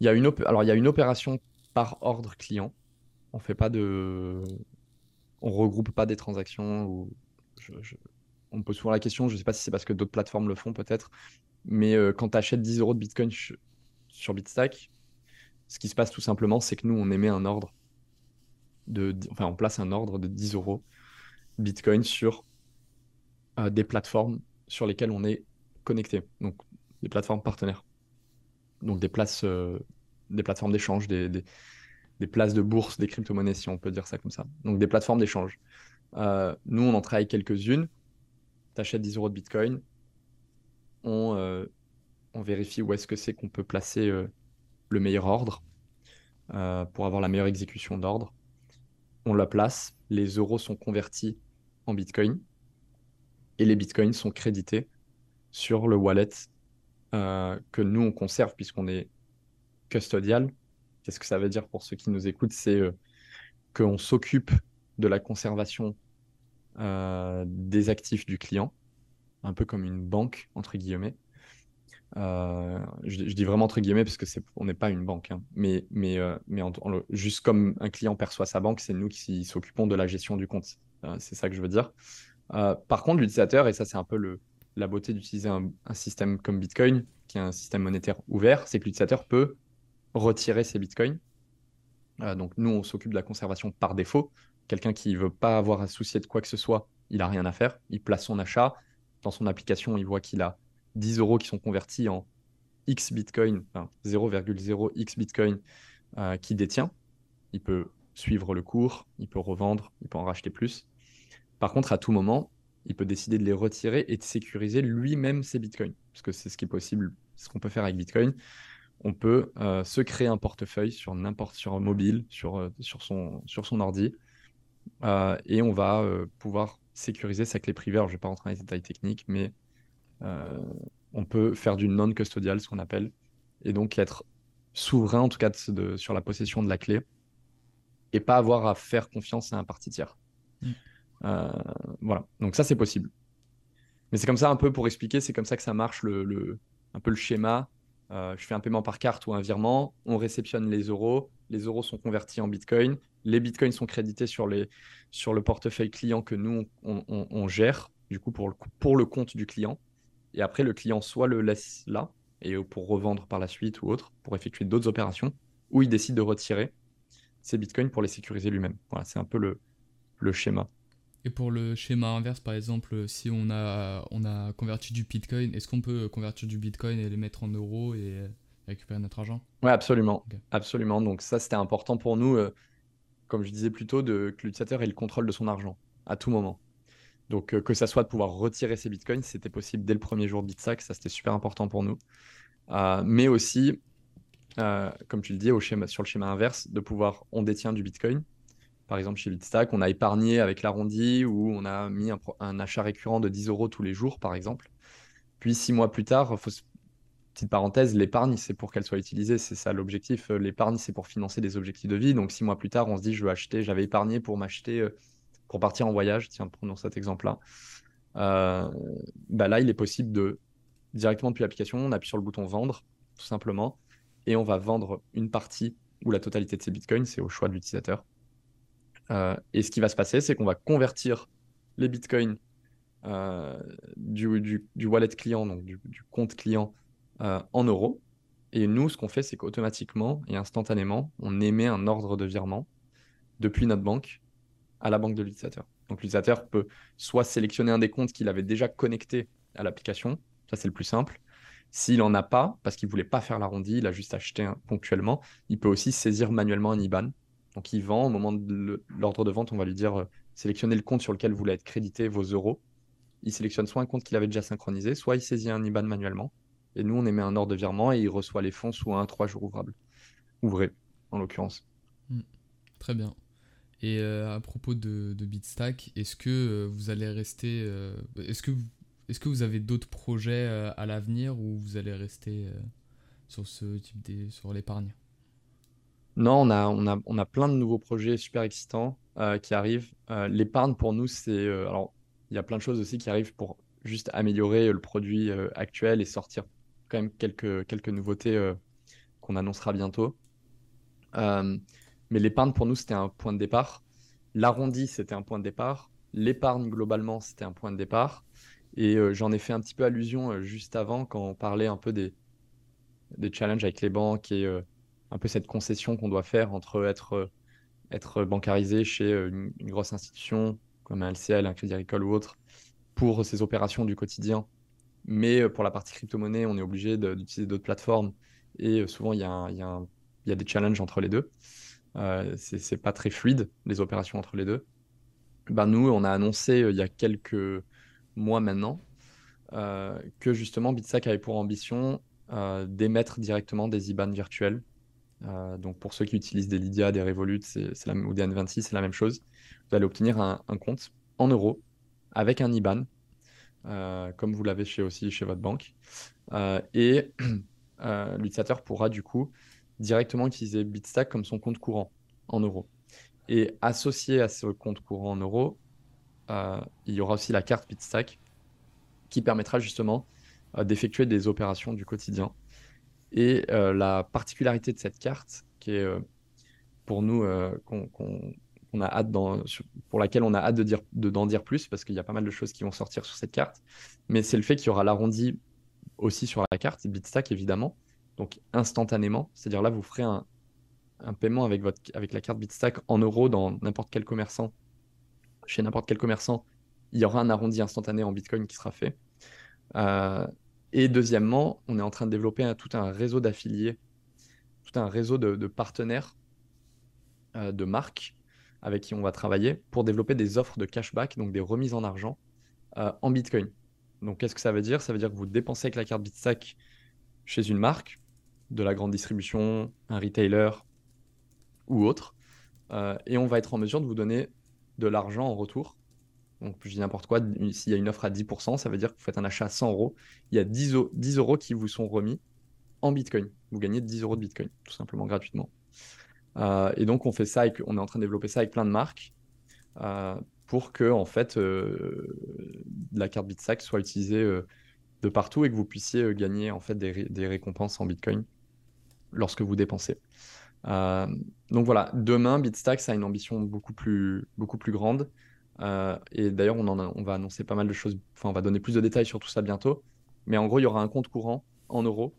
Il y a une Alors, il y a une opération par ordre client. On fait pas de... On regroupe pas des transactions. On me pose souvent la question, je ne sais pas si c'est parce que d'autres plateformes le font peut-être, mais euh, quand tu achètes 10 euros de Bitcoin sur Bitstack, ce qui se passe tout simplement, c'est que nous, on émet un ordre, de, enfin, on place un ordre de 10 euros Bitcoin sur euh, des plateformes sur lesquelles on est connecté, donc des plateformes partenaires. Donc des places, euh, des plateformes d'échange, des, places de bourse, des crypto-monnaies, si on peut dire ça comme ça. Donc des plateformes d'échange. Euh, nous, on en travaille quelques-unes. Tu achètes 10 euros de Bitcoin. On, on vérifie où est-ce que c'est qu'on peut placer le meilleur ordre euh, pour avoir la meilleure exécution d'ordre. On la place, les euros sont convertis en bitcoin et les bitcoins sont crédités sur le wallet euh, que nous on conserve puisqu'on est custodial. Qu'est-ce que ça veut dire pour ceux qui nous écoutent? C'est euh, qu'on s'occupe de la conservation des actifs du client, un peu comme une banque, entre guillemets. Euh, je, dis vraiment entre guillemets parce que on n'est pas une banque, hein. mais, euh, juste comme un client perçoit sa banque, c'est nous qui s'occupons de la gestion du compte. Euh, c'est ça que je veux dire. par contre, l'utilisateur, et ça c'est un peu le, la beauté d'utiliser un, système comme Bitcoin, qui est un système monétaire ouvert, c'est que l'utilisateur peut retirer ses Bitcoins. donc nous, on s'occupe de la conservation par défaut. Quelqu'un qui ne veut pas avoir à soucier de quoi que ce soit, il n'a rien à faire. Il place son achat. Dans son application, il voit qu'il a 10 euros qui sont convertis en X Bitcoin, enfin 0,0 X Bitcoin euh, qui détient. Il peut suivre le cours, il peut revendre, il peut en racheter plus. Par contre, à tout moment, il peut décider de les retirer et de sécuriser lui-même ses bitcoins. Parce que c'est ce qui est possible, ce qu'on peut faire avec Bitcoin. On peut euh, se créer un portefeuille sur n'importe sur mobile, sur, euh, sur, son, sur son ordi, et on va pouvoir sécuriser sa clé privée. Alors, je ne vais pas rentrer dans les détails techniques, mais euh, on peut faire du non-custodial, ce qu'on appelle, et donc être souverain, en tout cas, sur la possession de la clé, et pas avoir à faire confiance à un parti tiers. Mm. Euh, voilà, donc ça, c'est possible. Mais c'est comme ça, un peu pour expliquer, c'est comme ça que ça marche, le, un peu le schéma. Euh, je fais un paiement par carte ou un virement, on réceptionne les euros, les euros sont convertis en Bitcoin, les Bitcoins sont crédités sur, le portefeuille client que nous, on, gère, du coup, pour le, compte du client. Et après, le client soit le laisse là, et pour revendre par la suite ou autre, pour effectuer d'autres opérations, ou il décide de retirer ses bitcoins pour les sécuriser lui-même. Voilà, c'est un peu le schéma. Et pour le schéma inverse, par exemple, si on a, on a converti du Bitcoin, est-ce qu'on peut convertir du Bitcoin et les mettre en euros et récupérer notre argent? Oui, absolument. Absolument. Donc ça, c'était important pour nous, euh, comme je disais plus tôt, de, que l'utilisateur ait le contrôle de son argent à tout moment. Donc euh, que ça soit de pouvoir retirer ses Bitcoins, c'était possible dès le premier jour de Bitsack, ça c'était super important pour nous. Euh, mais aussi, comme tu le dis, au schéma, sur le schéma inverse, de pouvoir, on détient du Bitcoin, par exemple, chez Bitstack, on a épargné avec l'arrondi ou on a mis un, achat récurrent de 10 euros tous les jours, par exemple. Puis six mois plus tard, petite parenthèse, l'épargne, c'est pour qu'elle soit utilisée. C'est ça l'objectif. L'épargne, c'est pour financer des objectifs de vie. Donc six mois plus tard, on se dit, je veux acheter, j'avais épargné pour m'acheter, euh, pour partir en voyage. Tiens, prenons cet exemple-là. Euh, bah là, il est possible de directement depuis l'application, on appuie sur le bouton vendre, tout simplement, et on va vendre une partie ou la totalité de ces bitcoins, c'est au choix de l'utilisateur. Euh, et ce qui va se passer, c'est qu'on va convertir les bitcoins euh, du, wallet client, donc du, compte client, euh, en euros. Et nous, ce qu'on fait, c'est qu'automatiquement et instantanément, on émet un ordre de virement depuis notre banque à la banque de l'utilisateur. Donc l'utilisateur peut soit sélectionner un des comptes qu'il avait déjà connecté à l'application, ça c'est le plus simple. S'il n'en a pas, parce qu'il ne voulait pas faire l'arrondi, il a juste acheté ponctuellement, il peut aussi saisir manuellement un IBAN donc il vend, au moment de l'ordre de vente, on va lui dire euh, sélectionnez le compte sur lequel vous voulez être crédité vos euros. Il sélectionne soit un compte qu'il avait déjà synchronisé, soit il saisit un IBAN manuellement. Et nous, on émet un ordre de virement et il reçoit les fonds sous un 3 jours ouvrables. Ouvrés, en l'occurrence. Hmm. Très bien. Et euh, à propos de, Bitstack, est-ce que euh, vous allez rester. est-ce que, est que vous avez d'autres projets à l'avenir ou vous allez rester sur ce type de, sur l'épargne? Non, on a, plein de nouveaux projets super excitants euh, qui arrivent. Euh, l'épargne, pour nous, c'est. Euh, alors, il y a plein de choses aussi qui arrivent pour juste améliorer le produit actuel et sortir quand même quelques, quelques nouveautés qu'on annoncera bientôt. mais l'épargne, pour nous, c'était un point de départ. L'arrondi, c'était un point de départ. L'épargne, globalement, c'était un point de départ. Et j'en ai fait un petit peu allusion juste avant quand on parlait un peu des, des challenges avec les banques et un peu cette concession qu'on doit faire entre être, euh, être bancarisé chez euh, une, grosse institution comme un LCL, un Crédit Agricole ou autre pour ses opérations du quotidien. Mais euh, pour la partie crypto-monnaie, on est obligé d'utiliser d'autres plateformes et souvent il y, a y, y, a des challenges entre les deux. Euh, c'est pas très fluide les opérations entre les deux. Ben nous, on a annoncé il y a quelques mois maintenant que justement Bitsack avait pour ambition d'émettre directement des IBAN virtuels euh, donc pour ceux qui utilisent des Lydia, des Revolut ou des N26, c'est la même chose. Vous allez obtenir un, compte en euros avec un IBAN, euh, comme vous l'avez aussi chez votre banque. Euh, et l'utilisateur pourra du coup directement utiliser Bitstack comme son compte courant en euros. Et associé à ce compte courant en euros, il y aura aussi la carte Bitstack qui permettra justement d'effectuer des opérations du quotidien et euh, la particularité de cette carte, qui est euh, pour nous, euh, qu'on a hâte pour laquelle on a hâte de dire, d'en dire plus, parce qu'il y a pas mal de choses qui vont sortir sur cette carte, mais c'est le fait qu'il y aura l'arrondi aussi sur la carte, Bitstack évidemment, donc instantanément, c'est-à-dire là, vous ferez un, paiement avec, votre, avec la carte Bitstack en euros dans n'importe quel commerçant, chez n'importe quel commerçant, il y aura un arrondi instantané en Bitcoin qui sera fait. Et deuxièmement, on est en train de développer tout un réseau d'affiliés, tout un réseau de, partenaires, euh, de marques avec qui on va travailler pour développer des offres de cashback, donc des remises en argent euh, en Bitcoin. Donc qu'est-ce que ça veut dire? Ça veut dire que vous dépensez avec la carte Bitstack chez une marque, de la grande distribution, un retailer ou autre, euh, et on va être en mesure de vous donner de l'argent en retour donc, je dis n'importe quoi, s'il y a une offre à 10%, ça veut dire que vous faites un achat à 100 euros. Il y a 10, 10 euros qui vous sont remis en Bitcoin. Vous gagnez 10 euros de Bitcoin, tout simplement gratuitement. Euh, et donc, on fait ça, on est en train de développer ça avec plein de marques euh, pour que, en fait, euh, la carte Bitsack soit utilisée de partout et que vous puissiez gagner, en fait, des, récompenses en Bitcoin lorsque vous dépensez. donc voilà, demain, Bitstack, a une ambition beaucoup plus grande. Et d'ailleurs, on, va annoncer pas mal de choses, enfin, on va donner plus de détails sur tout ça bientôt. Mais en gros, il y aura un compte courant en euros,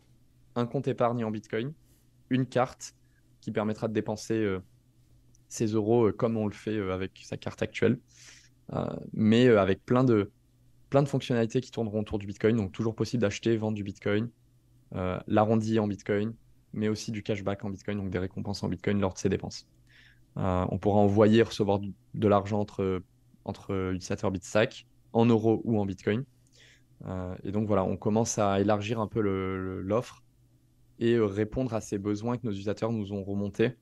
un compte épargne en Bitcoin, une carte qui permettra de dépenser ses euros comme on le fait avec sa carte actuelle, mais avec plein de, plein de fonctionnalités qui tourneront autour du Bitcoin. Donc, toujours possible d'acheter, vendre du Bitcoin, l'arrondi en Bitcoin, mais aussi du cashback en Bitcoin, donc des récompenses en Bitcoin lors de ses dépenses. on pourra envoyer, recevoir de l'argent entre, entre utilisateurs Bitstack en euros ou en Bitcoin. Euh, et donc voilà, on commence à élargir un peu l'offre et euh, répondre à ces besoins que nos utilisateurs nous ont remontés,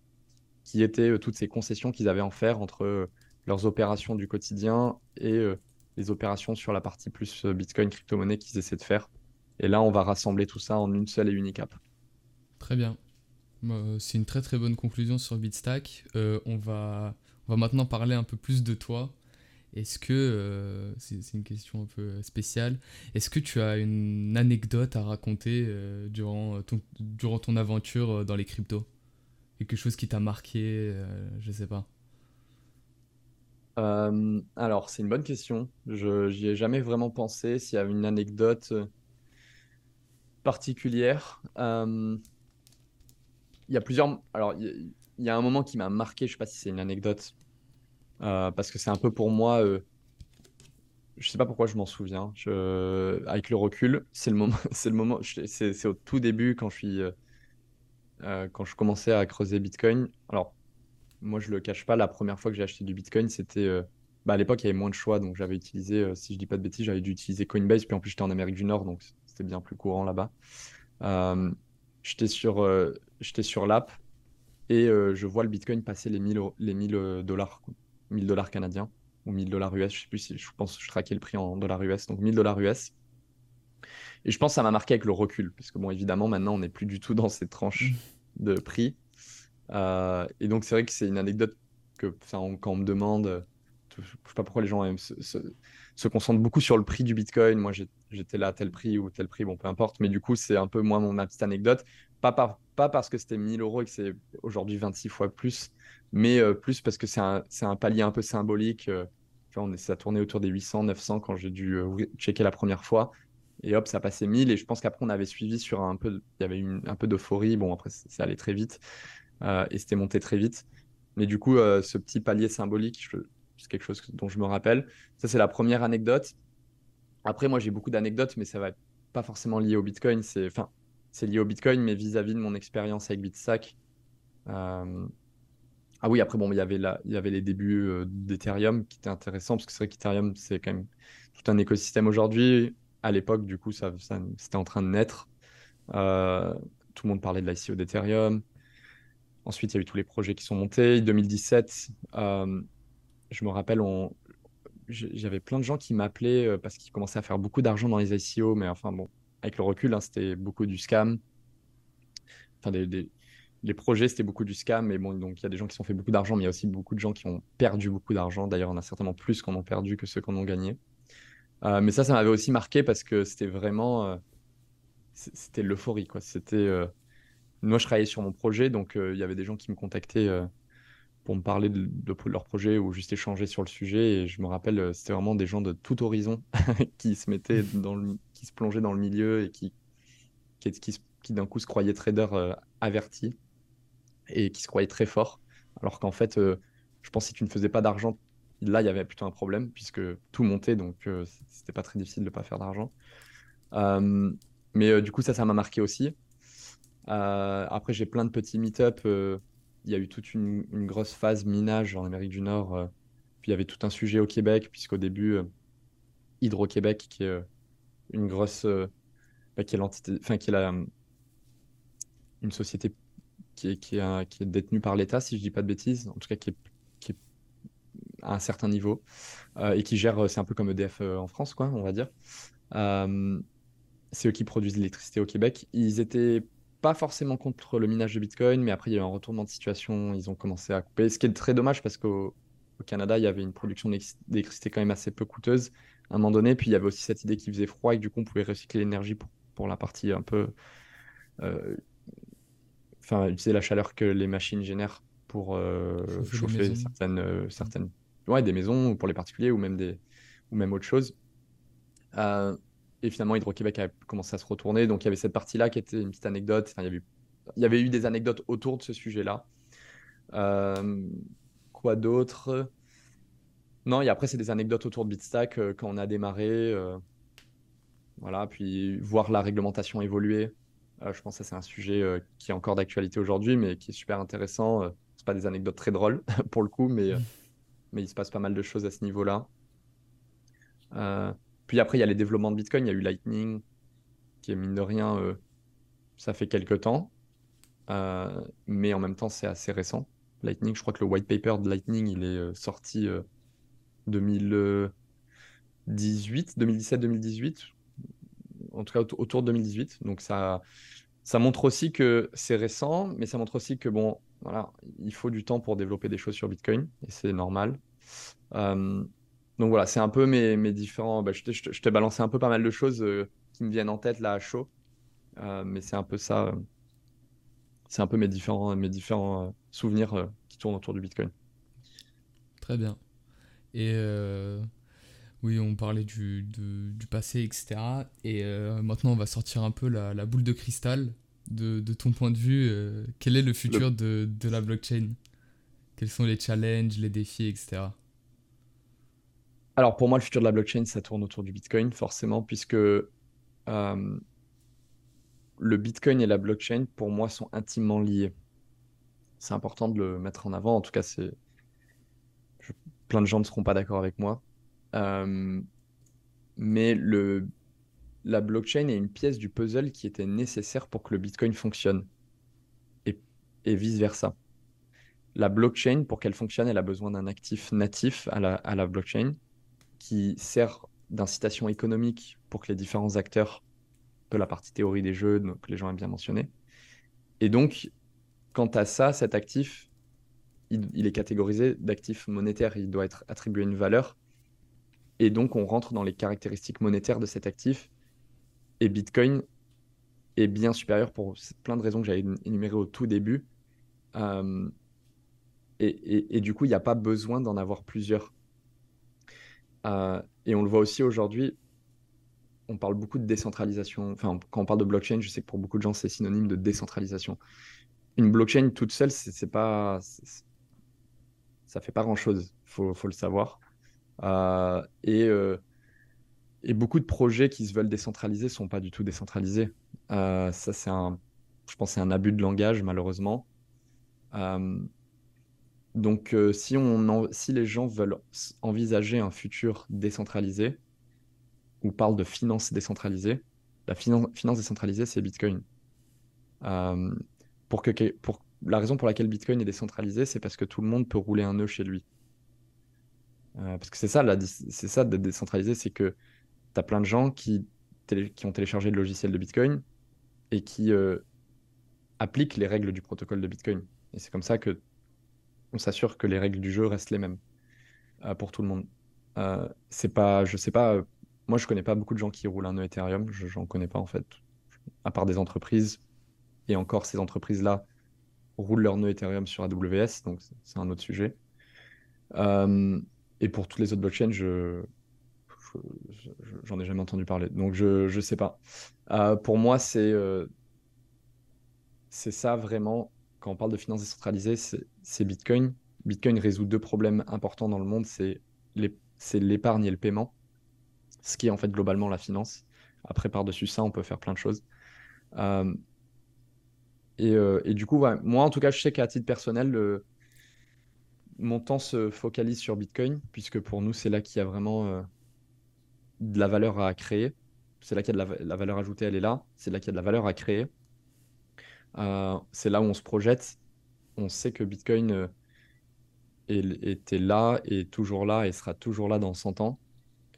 qui étaient euh, toutes ces concessions qu'ils avaient en faire entre leurs opérations du quotidien et les opérations sur la partie plus Bitcoin, crypto-monnaie qu'ils essaient de faire. Et là, on va rassembler tout ça en une seule et unique app. Très bien. C'est une très très bonne conclusion sur Bitstack. on, va, on va maintenant parler un peu plus de toi. Est-ce que, euh, c'est une question un peu spéciale, est-ce que tu as une anecdote à raconter euh, durant, ton, durant ton aventure euh, dans les cryptos? Quelque chose qui t'a marqué, je sais pas. alors, c'est une bonne question. Je n'y ai jamais vraiment pensé s'il y a une anecdote particulière. Il y a plusieurs. Alors, il y, a un moment qui m'a marqué, je sais pas si c'est une anecdote, euh, parce que c'est un peu pour moi. Euh, je sais pas pourquoi je m'en souviens. Avec le recul, c'est le moment. c'est le moment. C'est au tout début quand je. Euh, quand je commençais à creuser Bitcoin. Alors, moi, je le cache pas. La première fois que j'ai acheté du Bitcoin, c'était. Bah, à l'époque, il y avait moins de choix, donc j'avais utilisé, si je dis pas de bêtises, j'avais dû utiliser Coinbase, puis en plus j'étais en Amérique du Nord, donc c'était bien plus courant là-bas. j'étais sur, j'étais sur l'app et je vois le Bitcoin passer les 1000, les 1000 dollars. 1000 dollars canadiens ou 1000 dollars US, je sais plus si je pense je traquais le prix en dollars US, donc 1000 dollars US. Et je pense que ça m'a marqué avec le recul, parce que bon, évidemment, maintenant, on n'est plus du tout dans ces tranches mmh. de prix. Euh, et donc, c'est vrai que c'est une anecdote que quand on me demande, je sais pas pourquoi les gens se, concentrent beaucoup sur le prix du Bitcoin. Moi, j'étais là à tel prix ou tel prix, bon, peu importe. Mais du coup, c'est un peu moi, mon, ma petite anecdote. Pas, parce que c'était 1000 euros et que c'est aujourd'hui 26 fois plus, mais euh, plus parce que c'est un, palier un peu symbolique. Euh, tu ça tournait autour des 800, 900 quand j'ai dû euh, checker la première fois. Et hop, ça passait 1000. Et je pense qu'après, on avait suivi sur un peu. Il y avait une, un peu d'euphorie. Bon, après, ça allait très vite. et c'était monté très vite. Mais du coup, ce petit palier symbolique, c'est quelque chose dont je me rappelle. Ça, c'est la première anecdote. Après, moi, j'ai beaucoup d'anecdotes, mais ça va pas forcément lié au Bitcoin. Enfin, c'est lié au Bitcoin, mais vis-à-vis de mon expérience avec Bitstack. Ah oui, après, bon, il y avait, il y avait les débuts euh, d'Ethereum qui étaient intéressants, parce que c'est vrai qu'Ethereum, c'est quand même tout un écosystème aujourd'hui. À l'époque, du coup, ça, c'était en train de naître. Euh, tout le monde parlait de l'ICO d'Ethereum. Ensuite, il y a eu tous les projets qui sont montés. 2017, euh, je me rappelle, j'avais plein de gens qui m'appelaient parce qu'ils commençaient à faire beaucoup d'argent dans les ICO, mais enfin bon, avec le recul, hein, c'était beaucoup du scam. Enfin, des, les projets, c'était beaucoup du scam. Mais bon, donc il y a des gens qui ont fait beaucoup d'argent, mais il y a aussi beaucoup de gens qui ont perdu beaucoup d'argent. D'ailleurs, on a certainement plus qu'on en perdu que ceux qu'on ont gagné. Euh, mais ça, ça m'avait aussi marqué parce que c'était vraiment. Euh, c'était l'euphorie, quoi. C'était. Euh, moi, je travaillais sur mon projet, donc il y avait des gens qui me contactaient pour me parler de, leur projet ou juste échanger sur le sujet. Et je me rappelle, c'était vraiment des gens de tout horizon qui se mettaient dans le, qui se plongeaient dans le milieu et qui, qui, qui, qui d'un coup se croyaient traders avertis et qui se croyait très fort. Alors qu'en fait, euh, je pense que si tu ne faisais pas d'argent, là, il y avait plutôt un problème puisque tout montait, donc euh, c'était pas très difficile de ne pas faire d'argent. Euh, mais du coup, ça, ça m'a marqué aussi. après, j'ai plein de petits meet-up. Il y a eu toute une, grosse phase minage en Amérique du Nord. puis il y avait tout un sujet au Québec, puisqu'au début, Hydro-Québec, qui est une grosse. Bah, qui est l'entité. Enfin, qui est une société qui est, qui est, qui est détenu par l'État, si je dis pas de bêtises, en tout cas qui est, qui est à un certain niveau, euh, et qui gère, c'est un peu comme EDF euh, en France, quoi, on va dire. Euh, c'est eux qui produisent l'électricité au Québec. Ils étaient pas forcément contre le minage de Bitcoin, mais après il y a eu un retournement de situation, ils ont commencé à couper, ce qui est très dommage parce qu'au au Canada, il y avait une production d'électricité quand même assez peu coûteuse à un moment donné, puis il y avait aussi cette idée qu'il faisait froid et que du coup on pouvait recycler l'énergie pour, pour la partie un peu enfin, utiliser la chaleur que les machines génèrent pour chauffer, certaines, certaines, ouais, des maisons pour les particuliers ou même des, ou même autre chose. Et finalement, Hydro-Québec a commencé à se retourner. Donc, il y avait cette partie-là qui était une petite anecdote. Enfin, il, y avait, il y avait eu des anecdotes autour de ce sujet-là. quoi d'autre? Non, et après, c'est des anecdotes autour de Bitstack euh, quand on a démarré. Euh, voilà, puis voir la réglementation évoluer. Euh, je pense que c'est un sujet qui est encore d'actualité aujourd'hui, mais qui est super intéressant. c'est pas des anecdotes très drôles pour le coup, mais, mm. mais il se passe pas mal de choses à ce niveau-là. Puis après, il y a les développements de Bitcoin. Il y a eu Lightning, qui est mine de rien, ça fait quelques temps. mais en même temps, c'est assez récent. Lightning, je crois que le white paper de Lightning, il est sorti 2018, 2017-2018, en tout cas autour de 2018. Donc ça, ça montre aussi que c'est récent, mais ça montre aussi que bon, voilà, il faut du temps pour développer des choses sur Bitcoin et c'est normal. Euh, donc voilà, c'est un peu mes, mes différents. Bah, je t'ai balancé un peu pas mal de choses euh, qui me viennent en tête là à chaud, euh, mais c'est un peu ça. c'est un peu mes différents, mes différents souvenirs qui tournent autour du Bitcoin. Très bien. Et euh, oui, on parlait du, du, passé, etc. Et euh, maintenant, on va sortir un peu la, la boule de cristal. De, de, ton point de vue, euh, quel est le futur De, de, la blockchain? Quels sont les challenges, les défis, etc. Alors pour moi, le futur de la blockchain, ça tourne autour du Bitcoin, forcément, puisque le Bitcoin et la blockchain, pour moi, sont intimement liés. C'est important de le mettre en avant. En tout cas, c'est plein de gens ne seront pas d'accord avec moi. Euh, mais la blockchain est une pièce du puzzle qui était nécessaire pour que le Bitcoin fonctionne. Et, vice-versa. La blockchain, pour qu'elle fonctionne, elle a besoin d'un actif natif à la blockchain qui sert d'incitation économique pour que les différents acteurs de la partie théorie des jeux, que les gens aiment bien mentionner. Et donc, quant à ça, cet actif, il, est catégorisé d'actif monétaire, il doit être attribué une valeur. Et donc, on rentre dans les caractéristiques monétaires de cet actif. Et Bitcoin est bien supérieur pour plein de raisons que j'avais énumérées au tout début. Euh, et, du coup, il n'y a pas besoin d'en avoir plusieurs. Euh, et on le voit aussi aujourd'hui, on parle beaucoup de décentralisation. Enfin, quand on parle de blockchain, je sais que pour beaucoup de gens, c'est synonyme de décentralisation. Une blockchain toute seule, c'est pas, ça fait pas grand-chose, il faut, faut, le savoir. Euh, et, euh, et, beaucoup de projets qui se veulent décentraliser sont pas du tout décentralisés. Ça, c'est un, je pense, c'est un abus de langage, malheureusement. Donc, si, on si les gens veulent envisager un futur décentralisé, ou parlent de finance décentralisée, la finance décentralisée, c'est Bitcoin. pour, que, pour la raison pour laquelle Bitcoin est décentralisé, c'est parce que tout le monde peut rouler un nœud chez lui. Euh, parce que c'est ça, c'est ça d'être décentralisé, c'est que tu as plein de gens qui, ont téléchargé le logiciel de Bitcoin et qui euh, appliquent les règles du protocole de Bitcoin. Et c'est comme ça que on s'assure que les règles du jeu restent les mêmes euh, pour tout le monde. c'est pas, je sais pas, moi je connais pas beaucoup de gens qui roulent un nœud Ethereum, j'en connais pas en fait, à part des entreprises. Et encore, ces entreprises-là, roulent leur nœud Ethereum sur AWS, donc c'est un autre sujet. Euh, et pour toutes les autres blockchains, je j'en ai jamais entendu parler, donc je ne sais pas. Euh, pour moi, c'est euh, c'est ça vraiment. Quand on parle de finances décentralisées, c'est Bitcoin. Bitcoin résout deux problèmes importants dans le monde, c'est l'épargne et le paiement, ce qui est en fait globalement la finance. Après, par-dessus ça, on peut faire plein de choses. Euh, et, du coup, moi, en tout cas, je sais qu'à titre personnel, mon temps se focalise sur Bitcoin, puisque pour nous, c'est là qu'il y a vraiment euh, de la valeur à créer. C'est là qu'il y a de la, valeur ajoutée, elle est là. C'est là qu'il y a de la valeur à créer. Euh, c'est là où on se projette. On sait que Bitcoin était là, et toujours là, et sera toujours là dans 100 ans.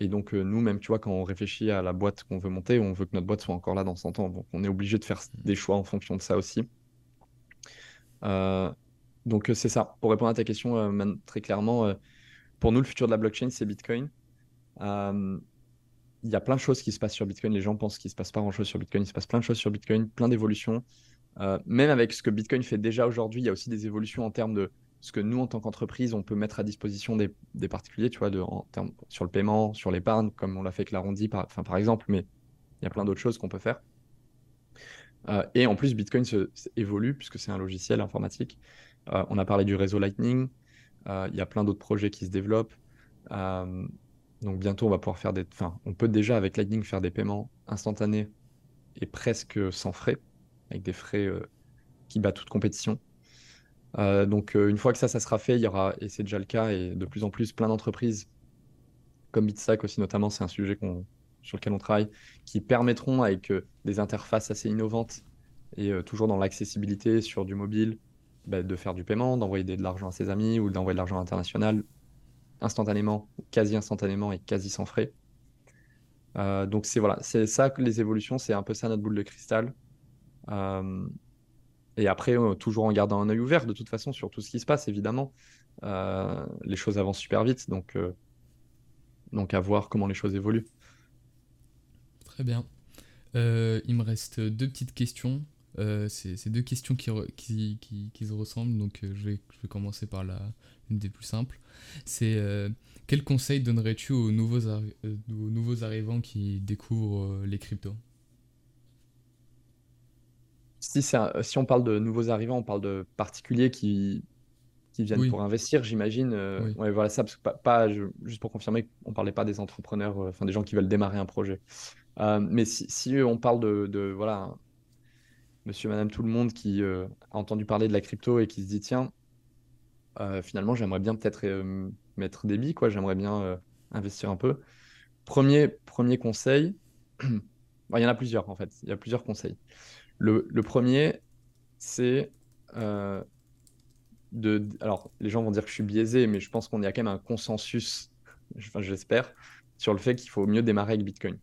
Et donc, nous, même, tu vois, quand on réfléchit à la boîte qu'on veut monter, on veut que notre boîte soit encore là dans 100 ans. Donc, on est obligé de faire des choix en fonction de ça aussi. Euh, donc, c'est ça. Pour répondre à ta question euh, très clairement, euh, pour nous, le futur de la blockchain, c'est Bitcoin. Il y a plein de choses qui se passent sur Bitcoin. Les gens pensent qu'il ne se passe pas grand-chose sur Bitcoin. Il se passe plein de choses sur Bitcoin, plein d'évolutions. Même avec ce que Bitcoin fait déjà aujourd'hui, il y a aussi des évolutions en termes de ce que nous, en tant qu'entreprise, on peut mettre à disposition des, particuliers, tu en termes, sur le paiement, sur l'épargne, comme on l'a fait avec l'arrondi, par, exemple, mais il y a plein d'autres choses qu'on peut faire. Euh, et en plus, Bitcoin évolue puisque c'est un logiciel informatique. Euh, on a parlé du réseau Lightning. Euh, il y a plein d'autres projets qui se développent. donc bientôt, on va pouvoir faire des. Enfin, on peut déjà avec Lightning faire des paiements instantanés et presque sans frais, avec des frais qui battent toute compétition. donc une fois que ça, sera fait, il y aura, et c'est déjà le cas, et de plus en plus, plein d'entreprises, comme Bitstack aussi notamment, c'est un sujet sur lequel on travaille, qui permettront avec euh, des interfaces assez innovantes et euh, toujours dans l'accessibilité sur du mobile, bah, de faire du paiement, d'envoyer de l'argent à ses amis ou d'envoyer de l'argent international instantanément, quasi instantanément et quasi sans frais. Euh, donc c'est voilà, c'est ça que les évolutions, c'est un peu ça notre boule de cristal. Et après, toujours en gardant un œil ouvert de toute façon sur tout ce qui se passe, évidemment. les choses avancent super vite, donc, donc à voir comment les choses évoluent. Très bien. Euh, il me reste deux petites questions. Euh, c'est deux questions qui, qui, qui, se ressemblent, donc euh, je, vais, je vais commencer par la, une des plus simples. C'est quel conseil donnerais-tu aux nouveaux, aux nouveaux arrivants qui découvrent les cryptos? Si, si on parle de nouveaux arrivants, on parle de particuliers qui, qui viennent pour investir, j'imagine. Ouais, voilà ça, parce que pas, pas juste pour confirmer, on parlait pas des entrepreneurs, enfin des gens qui veulent démarrer un projet. Euh, mais si, on parle de, voilà, monsieur, madame, tout le monde qui euh, a entendu parler de la crypto et qui se dit tiens, euh, finalement, j'aimerais bien peut-être mettre des billes, quoi, j'aimerais bien investir un peu. Premier, premier conseil, il y en a plusieurs en fait, il y a plusieurs conseils. Le, premier, c'est de. Alors, les gens vont dire que je suis biaisé, mais je pense qu'on y a quand même un consensus, enfin, j'espère, sur le fait qu'il faut mieux démarrer avec Bitcoin.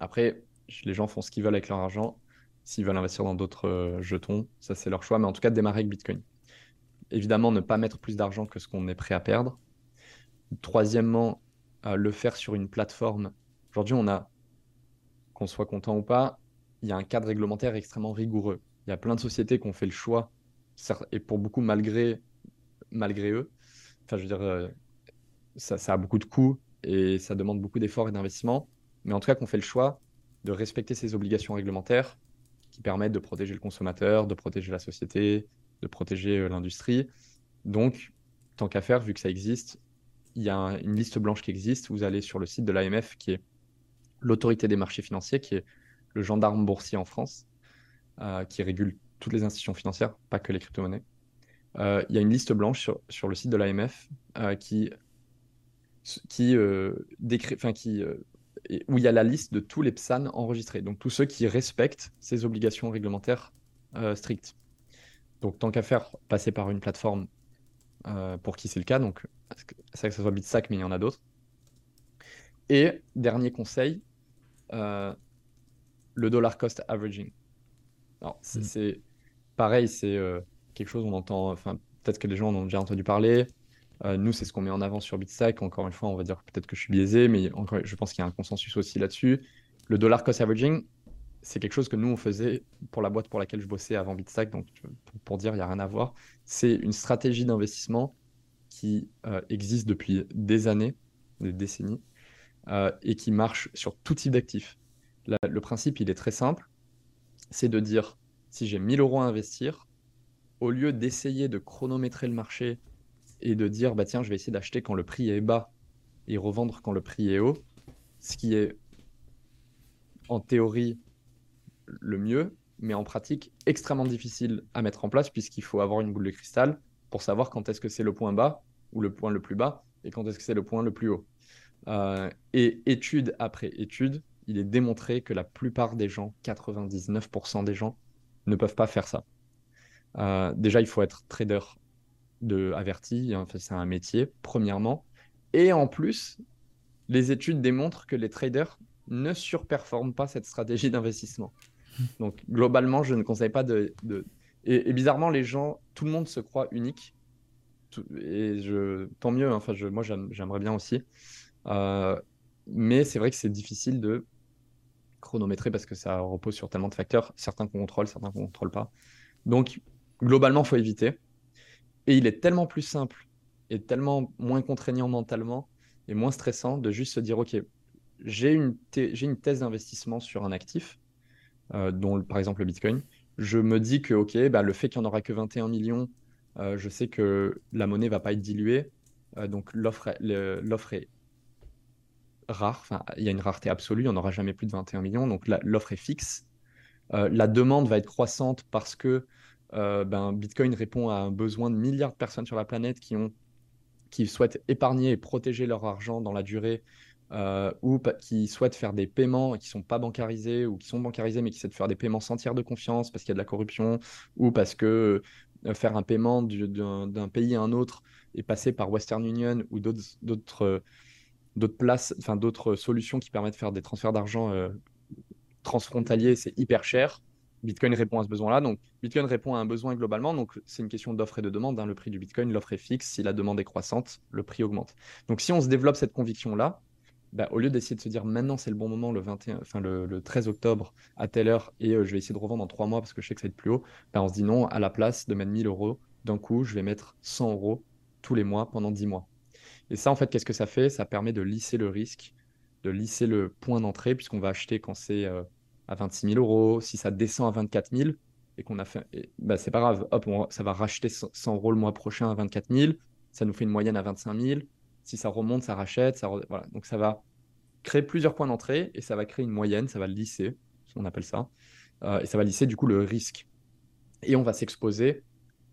Après, les gens font ce qu'ils veulent avec leur argent. S'ils veulent investir dans d'autres euh, jetons, ça c'est leur choix. Mais en tout cas, démarrer avec Bitcoin. Évidemment, ne pas mettre plus d'argent que ce qu'on est prêt à perdre. Troisièmement, euh, le faire sur une plateforme. Aujourd'hui, on a, qu'on soit content ou pas, il y a un cadre réglementaire extrêmement rigoureux. Il y a plein de sociétés qui ont fait le choix, et pour beaucoup malgré, eux. Enfin, je veux dire, euh, ça, ça a beaucoup de coûts et ça demande beaucoup d'efforts et d'investissements mais en tout cas qu'on fait le choix de respecter ces obligations réglementaires qui permettent de protéger le consommateur, de protéger la société, de protéger euh, l'industrie. Donc, tant qu'à faire, vu que ça existe, il y a une liste blanche qui existe. Vous allez sur le site de l'AMF, qui est l'autorité des marchés financiers, qui est le gendarme boursier en France, euh, qui régule toutes les institutions financières, pas que les crypto-monnaies. Euh, il y a une liste blanche sur, le site de l'AMF qui, qui, décrit, qui où il y a la liste de tous les PSAN enregistrés, donc tous ceux qui respectent ces obligations réglementaires euh, strictes. Donc tant qu'à faire, passer par une plateforme euh, pour qui c'est le cas, donc c'est que ce soit Bitsack, mais il y en a d'autres. Et dernier conseil, euh, le dollar cost averaging. Alors mm. c'est pareil, c'est quelque chose on entend, enfin peut-être que les gens en ont déjà entendu parler. Euh, nous, c'est ce qu'on met en avant sur Bitstack. Encore une fois, on va dire peut-être que je suis biaisé, mais encore, je pense qu'il y a un consensus aussi là-dessus. Le dollar cost averaging, c'est quelque chose que nous, on faisait pour la boîte pour laquelle je bossais avant Bitstack. Donc, pour dire, il n'y a rien à voir. C'est une stratégie d'investissement qui euh, existe depuis des années, des décennies, euh, et qui marche sur tout type d'actifs. Le principe, il est très simple. C'est de dire, si j'ai 1000 euros à investir, au lieu d'essayer de chronométrer le marché et de dire bah tiens je vais essayer d'acheter quand le prix est bas et revendre quand le prix est haut, ce qui est en théorie le mieux, mais en pratique extrêmement difficile à mettre en place puisqu'il faut avoir une boule de cristal pour savoir quand est-ce que c'est le point bas ou le point le plus bas et quand est-ce que c'est le point le plus haut. Euh, et étude après étude, il est démontré que la plupart des gens, 99% des gens, ne peuvent pas faire ça. Euh, déjà, il faut être trader de averti, hein, c'est un métier, premièrement. Et en plus, les études démontrent que les traders ne surperforment pas cette stratégie d'investissement. Donc, globalement, je ne conseille pas de. Et, bizarrement, les gens, tout le monde se croit unique. et je, tant mieux, hein, enfin, je, moi, j'aimerais bien aussi. Euh, mais c'est vrai que c'est difficile de chronométré parce que ça repose sur tellement de facteurs, certains qu'on contrôle, certains qu'on contrôle pas. Donc, globalement, il faut éviter. Et il est tellement plus simple et tellement moins contraignant mentalement et moins stressant de juste se dire, OK, j'ai une, une thèse d'investissement sur un actif, euh, dont par exemple le Bitcoin. Je me dis que, OK, bah, le fait qu'il n'y en aura que 21 millions, euh, je sais que la monnaie ne va pas être diluée. Euh, donc l'offre est rare, il y a une rareté absolue, il n'y en aura jamais plus de 21 millions, donc l'offre est fixe. la demande va être croissante parce que ben, Bitcoin répond à un besoin de milliards de personnes sur la planète qui souhaitent épargner et protéger leur argent dans la durée euh, ou qui souhaitent faire des paiements qui ne sont pas bancarisés ou qui sont bancarisés mais qui de faire des paiements sans tiers de confiance parce qu'il y a de la corruption ou parce que euh, faire un paiement d'un pays à un autre et passer par Western Union ou d'autres places, enfin d'autres solutions qui permettent de faire des transferts d'argent euh, transfrontaliers, c'est hyper cher. Bitcoin répond à ce besoin-là. Donc, Bitcoin répond à un besoin globalement. Donc, c'est une question d'offre et de demande. Hein. Le prix du Bitcoin, l'offre est fixe. Si la demande est croissante, le prix augmente. Donc, si on se développe cette conviction-là, bah, au lieu d'essayer de se dire maintenant c'est le bon moment, le, 21, enfin, le, 13 octobre à telle heure, et euh, je vais essayer de revendre dans trois mois parce que je sais que ça va être plus haut, bah, on se dit non, à la place de mettre 1000 euros, d'un coup, je vais mettre 100 euros tous les mois pendant 10 mois. Et ça, en fait, qu'est-ce que ça fait? Ça permet de lisser le risque, de lisser le point d'entrée, puisqu'on va acheter quand c'est euh, à 26 000 euros, si ça descend à 24 000 et qu'on a fait, bah, c'est pas grave, hop, ça va racheter 100 euros le mois prochain à 24 000, ça nous fait une moyenne à 25 000. Si ça remonte, ça rachète. Donc ça va créer plusieurs points d'entrée et ça va créer une moyenne, ça va lisser, on appelle ça, euh, et ça va lisser du coup le risque. Et on va s'exposer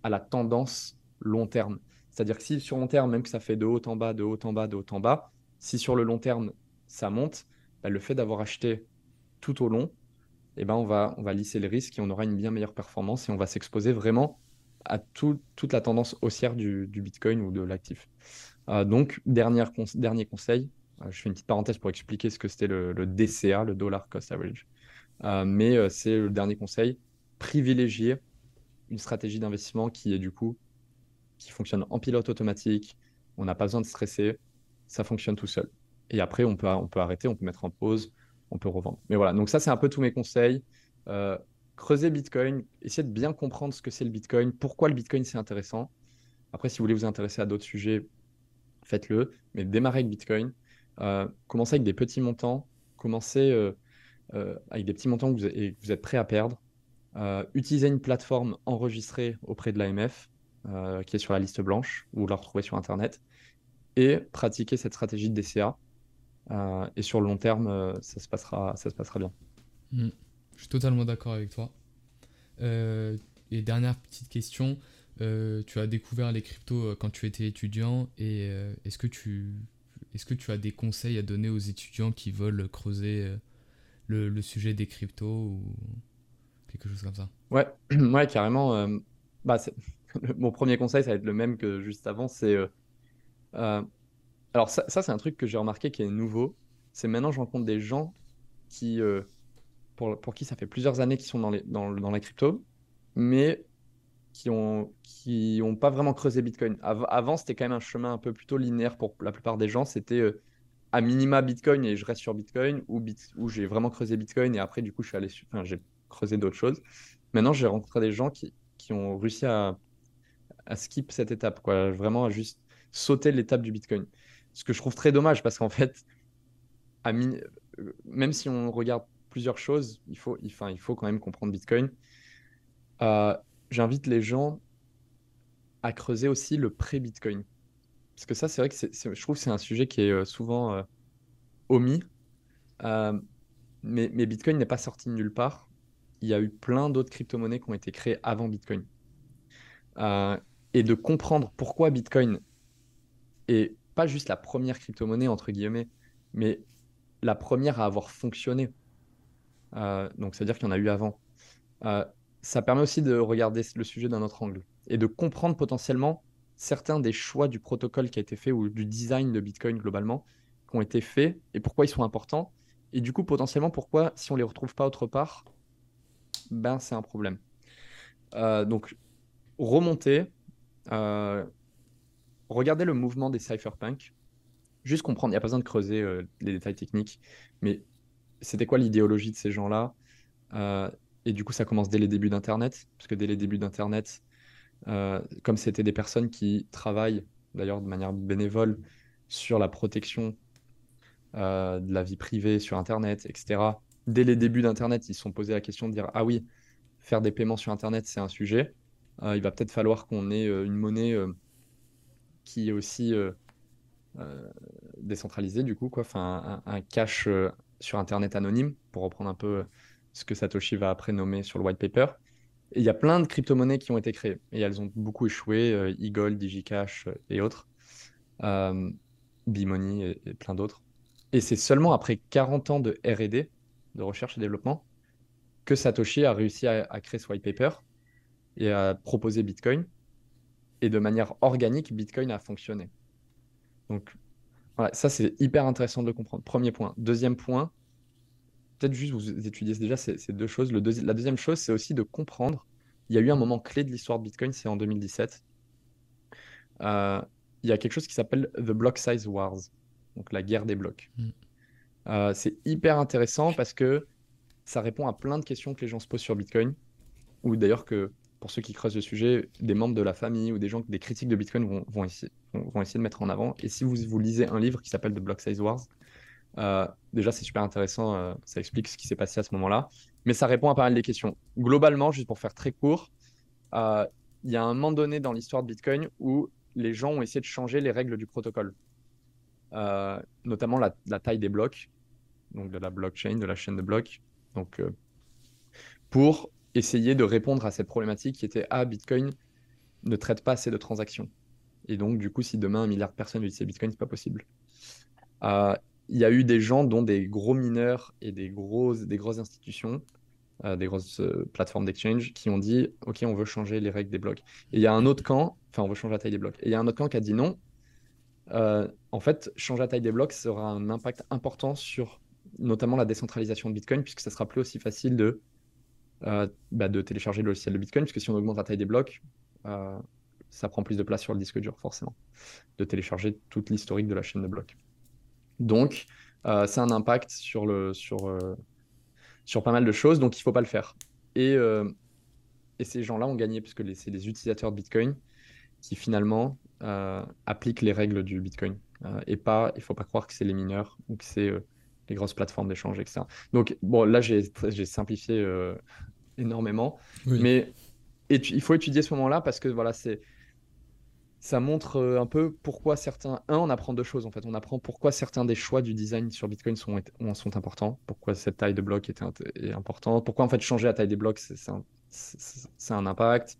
à la tendance long terme. C'est-à-dire que si sur long terme, même que ça fait de haut en bas, de haut en bas, de haut en bas, si sur le long terme ça monte, bah, le fait d'avoir acheté tout au long, eh ben on, va, on va lisser les risques et on aura une bien meilleure performance et on va s'exposer vraiment à toute la tendance haussière du, Bitcoin ou de l'actif. Euh, donc, dernier conseil, euh, je fais une petite parenthèse pour expliquer ce que c'était le, DCA, le Dollar Cost Average. Euh, mais c'est le dernier conseil, privilégier une stratégie d'investissement qui est du coup, qui fonctionne en pilote automatique, on n'a pas besoin de stresser, ça fonctionne tout seul. Et après, on peut, on peut arrêter, on peut mettre en pause, on peut revendre. Mais voilà, donc ça, c'est un peu tous mes conseils. Euh, creusez Bitcoin, essayez de bien comprendre ce que c'est le Bitcoin, pourquoi le Bitcoin c'est intéressant. Après, si vous voulez vous intéresser à d'autres sujets, faites-le. Mais démarrez avec Bitcoin. Euh, commencez avec des petits montants. Commencez euh, avec des petits montants que vous, et vous êtes prêt à perdre. utilisez une plateforme enregistrée auprès de l'AMF, qui est sur la liste blanche, vous la retrouvez sur Internet. Et pratiquez cette stratégie de DCA. Euh, et sur le long terme, euh, ça, se passera, ça se passera bien. Hmm. Je suis totalement d'accord avec toi. Euh, et dernière petite question, tu as découvert les cryptos quand tu étais étudiant et est-ce que tu est-ce que tu as des conseils à donner aux étudiants qui veulent creuser le, le sujet des cryptos ou quelque chose comme ça? Ouais, ouais carrément. bah, mon premier conseil, ça va être le même que juste avant, c'est alors ça, c'est un truc que j'ai remarqué qui est nouveau. C'est maintenant je rencontre des gens qui, euh, pour, pour, qui ça fait plusieurs années qu'ils sont dans, les, dans, dans, la crypto, mais qui n'ont qui ont pas vraiment creusé Bitcoin. avant, c'était quand même un chemin un peu plutôt linéaire pour la plupart des gens. C'était euh, à minima Bitcoin et je reste sur Bitcoin, ou, ou j'ai vraiment creusé Bitcoin et après, du coup, je suis allé j'ai creusé d'autres choses. Maintenant, j'ai rencontré des gens qui, qui ont réussi à, à skip cette étape, quoi. vraiment à juste sauter l'étape du Bitcoin. Ce que je trouve très dommage parce qu'en fait, à même si on regarde plusieurs choses, il faut, enfin, il faut quand même comprendre Bitcoin. Euh, j'invite les gens à creuser aussi le pré-Bitcoin. Parce que ça, c'est vrai que je trouve que c'est un sujet qui est euh, souvent euh, omis. mais, Bitcoin n'est pas sorti de nulle part. Il y a eu plein d'autres crypto-monnaies qui ont été créées avant Bitcoin. Et de comprendre pourquoi Bitcoin est pas juste la première crypto-monnaie, entre guillemets, mais la première à avoir fonctionné. Euh, donc, c'est-à-dire qu'il y en a eu avant. Euh, ça permet aussi de regarder le sujet d'un autre angle et de comprendre potentiellement certains des choix du protocole qui a été fait ou du design de Bitcoin globalement qui ont été faits et pourquoi ils sont importants. Et du coup, potentiellement, pourquoi, si on les retrouve pas autre part, ben c'est un problème. Euh, donc, remonter, regardez le mouvement des cypherpunks. Juste comprendre, il n'y a pas besoin de creuser euh, les détails techniques, mais c'était quoi l'idéologie de ces gens-là? Et du coup, ça commence dès les débuts d'Internet, parce que dès les débuts d'Internet, comme c'était des personnes qui travaillent, d'ailleurs de manière bénévole, sur la protection de la vie privée sur Internet, etc. Dès les débuts d'Internet, ils se sont posés la question de dire Ah oui, faire des paiements sur Internet, c'est un sujet. Il va peut-être falloir qu'on ait une monnaie qui est aussi euh, décentralisé du coup, quoi. Enfin, un, cache euh, sur Internet anonyme, pour reprendre un peu euh, ce que Satoshi va après nommer sur le white paper. Il y a plein de crypto-monnaies qui ont été créées et elles ont beaucoup échoué, euh, eGold, DigiCash et autres, euh, B-Money et, plein d'autres. Et c'est seulement après 40 ans de RD, de recherche et développement, que Satoshi a réussi à, à créer ce white paper et à proposer Bitcoin. Et de manière organique, Bitcoin a fonctionné. Donc, voilà, ça, c'est hyper intéressant de le comprendre. Premier point. Deuxième point, peut-être juste vous étudiez déjà ces, deux choses. Le la deuxième chose, c'est aussi de comprendre. Il y a eu un moment clé de l'histoire de Bitcoin, c'est en 2017. Euh, il y a quelque chose qui s'appelle The Block Size Wars, donc la guerre des blocs. Mm. Euh, c'est hyper intéressant parce que ça répond à plein de questions que les gens se posent sur Bitcoin, ou d'ailleurs que pour ceux qui creusent le sujet, des membres de la famille ou des gens, des critiques de Bitcoin vont, essayer, de mettre en avant. Et si vous, vous lisez un livre qui s'appelle The Block Size Wars, euh, déjà c'est super intéressant, euh, ça explique ce qui s'est passé à ce moment-là, mais ça répond à pas mal des questions. Globalement, juste pour faire très court, euh, il y a un moment donné dans l'histoire de Bitcoin où les gens ont essayé de changer les règles du protocole, notamment la, la, taille des blocs, donc de la blockchain, de la chaîne de blocs. Donc, pour essayer de répondre à cette problématique qui était Ah, Bitcoin ne traite pas assez de transactions. Et donc, du coup, si demain un milliard de personnes utilisent Bitcoin, c'est pas possible. Euh, il y a eu des gens, dont des gros mineurs et des grosses, des grosses institutions, euh, des grosses euh, plateformes d'exchange, qui ont dit Ok, on veut changer les règles des blocs. Et il y a un autre camp, enfin, on veut changer la taille des blocs. Et il y a un autre camp qui a dit non. en fait, changer la taille des blocs sera un impact important sur notamment la décentralisation de Bitcoin, puisque ça sera plus aussi facile de euh, bah, de télécharger le logiciel de Bitcoin, puisque si on augmente la taille des blocs, euh, ça prend plus de place sur le disque dur, forcément, de télécharger toute l'historique de la chaîne de blocs. Donc, euh, c'est un impact sur, le, sur, sur pas mal de choses, donc il ne faut pas le faire. Et, et ces gens-là ont gagné, puisque c'est les utilisateurs de Bitcoin qui finalement appliquent les règles du Bitcoin. et pas, il ne faut pas croire que c'est les mineurs ou que c'est les grosses plateformes d'échange, etc. Donc, bon, là, j'ai simplifié énormément. Mais il faut étudier ce moment-là parce que voilà, c'est ça montre euh, un peu pourquoi certains. Un, on apprend deux choses en fait. On apprend pourquoi certains des choix du design sur Bitcoin sont, sont importants, pourquoi cette taille de bloc est, est importante, pourquoi en fait changer la taille des blocs, c'est un, un, impact.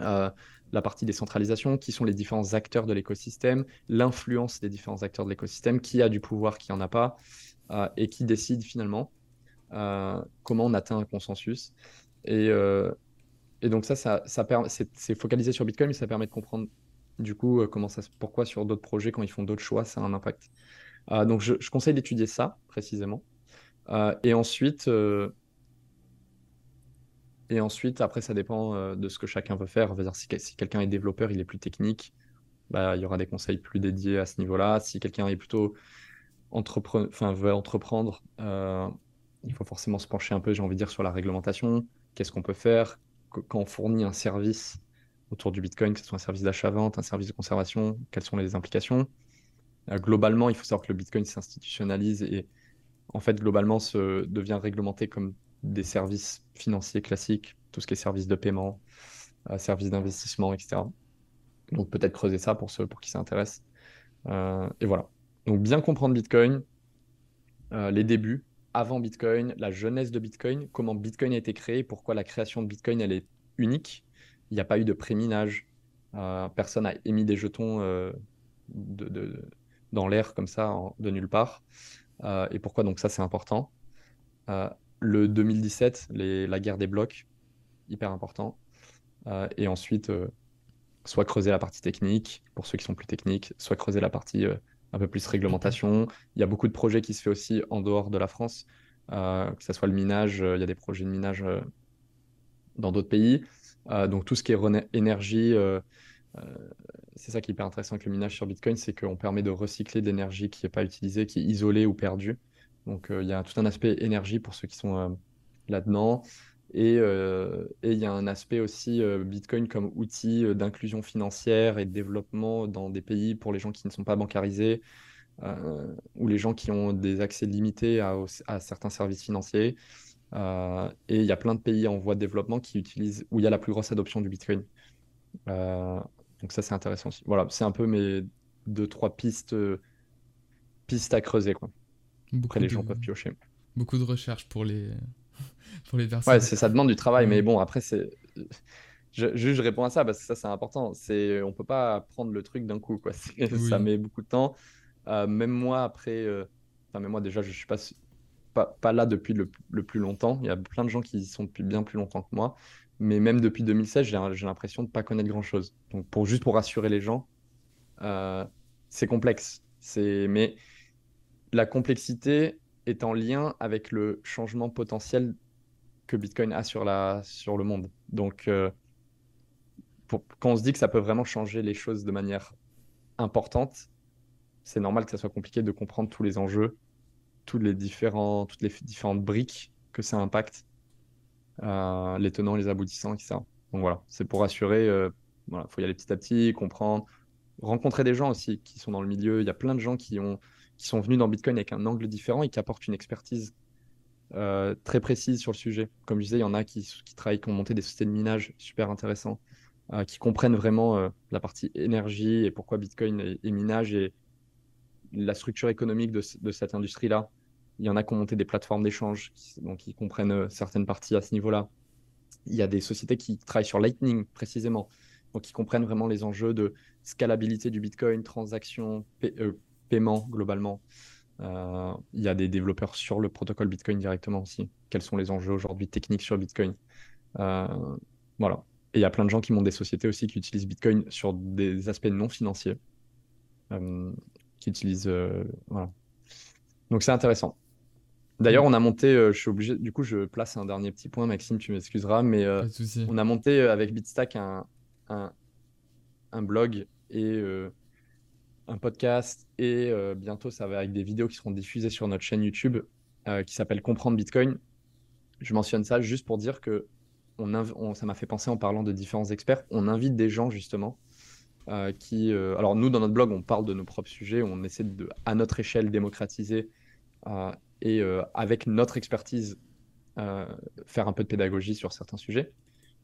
Euh, la partie décentralisation, qui sont les différents acteurs de l'écosystème, l'influence des différents acteurs de l'écosystème, qui a du pouvoir, qui en a pas, euh, et qui décide finalement. Euh, comment on atteint un consensus. Et, euh, donc ça, ça, ça c'est focalisé sur Bitcoin, mais ça permet de comprendre du coup euh, pourquoi sur d'autres projets, quand ils font d'autres choix, ça a un impact. donc je, conseille d'étudier ça précisément. et ensuite, et ensuite, après, ça dépend de ce que chacun veut faire. dire, si, si quelqu'un est développeur, il est plus technique, bah, il y aura des conseils plus dédiés à ce niveau-là. Si quelqu'un est plutôt entreprendre, il faut forcément se pencher un peu, j'ai envie de dire, sur la réglementation. Qu'est-ce qu'on peut faire? Quand on fournit un service autour du Bitcoin, que ce soit un service d'achat-vente, un service de conservation, quelles sont les implications? Euh, Globalement, il faut savoir que le Bitcoin s'institutionnalise et en fait, globalement, se devient réglementé comme des services financiers classiques, tout ce qui est services de paiement, euh, services d'investissement, etc. Donc peut-être creuser ça pour ceux pour qui ça intéresse. Euh, et voilà. Donc bien comprendre Bitcoin, les débuts, avant Bitcoin, la jeunesse de Bitcoin, comment Bitcoin a été créé, pourquoi la création de Bitcoin elle est unique. Il n'y a pas eu de préminage, euh, personne n'a émis des jetons euh, dans l'air comme ça, de nulle part. Euh, et pourquoi donc ça c'est important. le 2017, la guerre des blocs, hyper important. et ensuite, soit creuser la partie technique, pour ceux qui sont plus techniques, soit creuser la partie un peu plus réglementation. Il y a beaucoup de projets qui se fait aussi en dehors de la France, euh, que ce soit le minage, euh, il y a des projets de minage euh, dans d'autres pays. donc tout ce qui est énergie, c'est ça qui est hyper intéressant avec le minage sur Bitcoin, c'est qu'on permet de recycler de l'énergie qui n'est pas utilisée, qui est isolée ou perdue. Donc, il y a tout un aspect énergie pour ceux qui sont là-dedans. Et il y a un aspect aussi Bitcoin comme outil d'inclusion financière et de développement dans des pays pour les gens qui ne sont pas bancarisés ou les gens qui ont des accès limités à, à certains services financiers. et il y a plein de pays en voie de développement qui utilisent, où il y a la plus grosse adoption du Bitcoin. donc ça, c'est intéressant aussi. Voilà, c'est un peu mes deux, trois pistes, pistes à creuser. Quoi. Après, les gens peuvent piocher. Beaucoup de recherches pour les, pour les personnes. Ouais, ça demande du travail, mais bon, après, c'est. Je, je, réponds à ça parce que ça, c'est important. C'est, on peut pas prendre le truc d'un coup, quoi. Ça met beaucoup de temps. Euh, même moi, après, euh, enfin, même moi, déjà, je suis pas, pas, pas là depuis le, le, plus longtemps. Il y a plein de gens qui y sont depuis bien plus longtemps que moi. Mais même depuis 2016, j'ai l'impression de pas connaître grand chose. Donc, pour, juste pour rassurer les gens, euh, c'est complexe. Mais la complexité est en lien avec le changement potentiel que Bitcoin a sur, la, sur le monde. Donc, euh, quand on se dit que ça peut vraiment changer les choses de manière importante, c'est normal que ça soit compliqué de comprendre tous les enjeux, tous les toutes les différentes briques que ça impacte, euh, les tenants, les aboutissants, etc. Donc voilà, c'est pour assurer, il euh, voilà, faut y aller petit à petit, comprendre, rencontrer des gens aussi qui sont dans le milieu. Il y a plein de gens qui, ont, qui sont venus dans Bitcoin avec un angle différent et qui apportent une expertise euh, très précise sur le sujet. Comme je disais, il y en a qui, travaillent, qui ont monté des sociétés de minage super intéressants, euh, qui comprennent vraiment euh, la partie énergie et pourquoi Bitcoin et, minage et la structure économique de, de cette industrie-là. Il y en a qui ont monté des plateformes d'échange, donc ils comprennent certaines parties à ce niveau-là. Il y a des sociétés qui travaillent sur Lightning précisément, donc qui comprennent vraiment les enjeux de scalabilité du Bitcoin, transactions, paiement globalement. Euh, il y a des développeurs sur le protocole Bitcoin directement aussi. Quels sont les enjeux aujourd'hui techniques sur Bitcoin? Euh, Voilà. Et il y a plein de gens qui montent des sociétés aussi qui utilisent Bitcoin sur des aspects non financiers. Euh, qui utilisent. voilà. Donc c'est intéressant. D'ailleurs, on a monté, je suis obligé, du coup, je place un dernier petit point, Maxime, tu m'excuseras, mais on a monté avec Bitstack un, un, un blog et un podcast et euh, bientôt ça va avec des vidéos qui seront diffusées sur notre chaîne YouTube euh, qui s'appelle Comprendre Bitcoin. Je mentionne ça juste pour dire que ça m'a fait penser en parlant de différents experts. On invite des gens justement euh, qui. alors nous dans notre blog on parle de nos propres sujets, on essaie de à notre échelle démocratiser et avec notre expertise faire un peu de pédagogie sur certains sujets.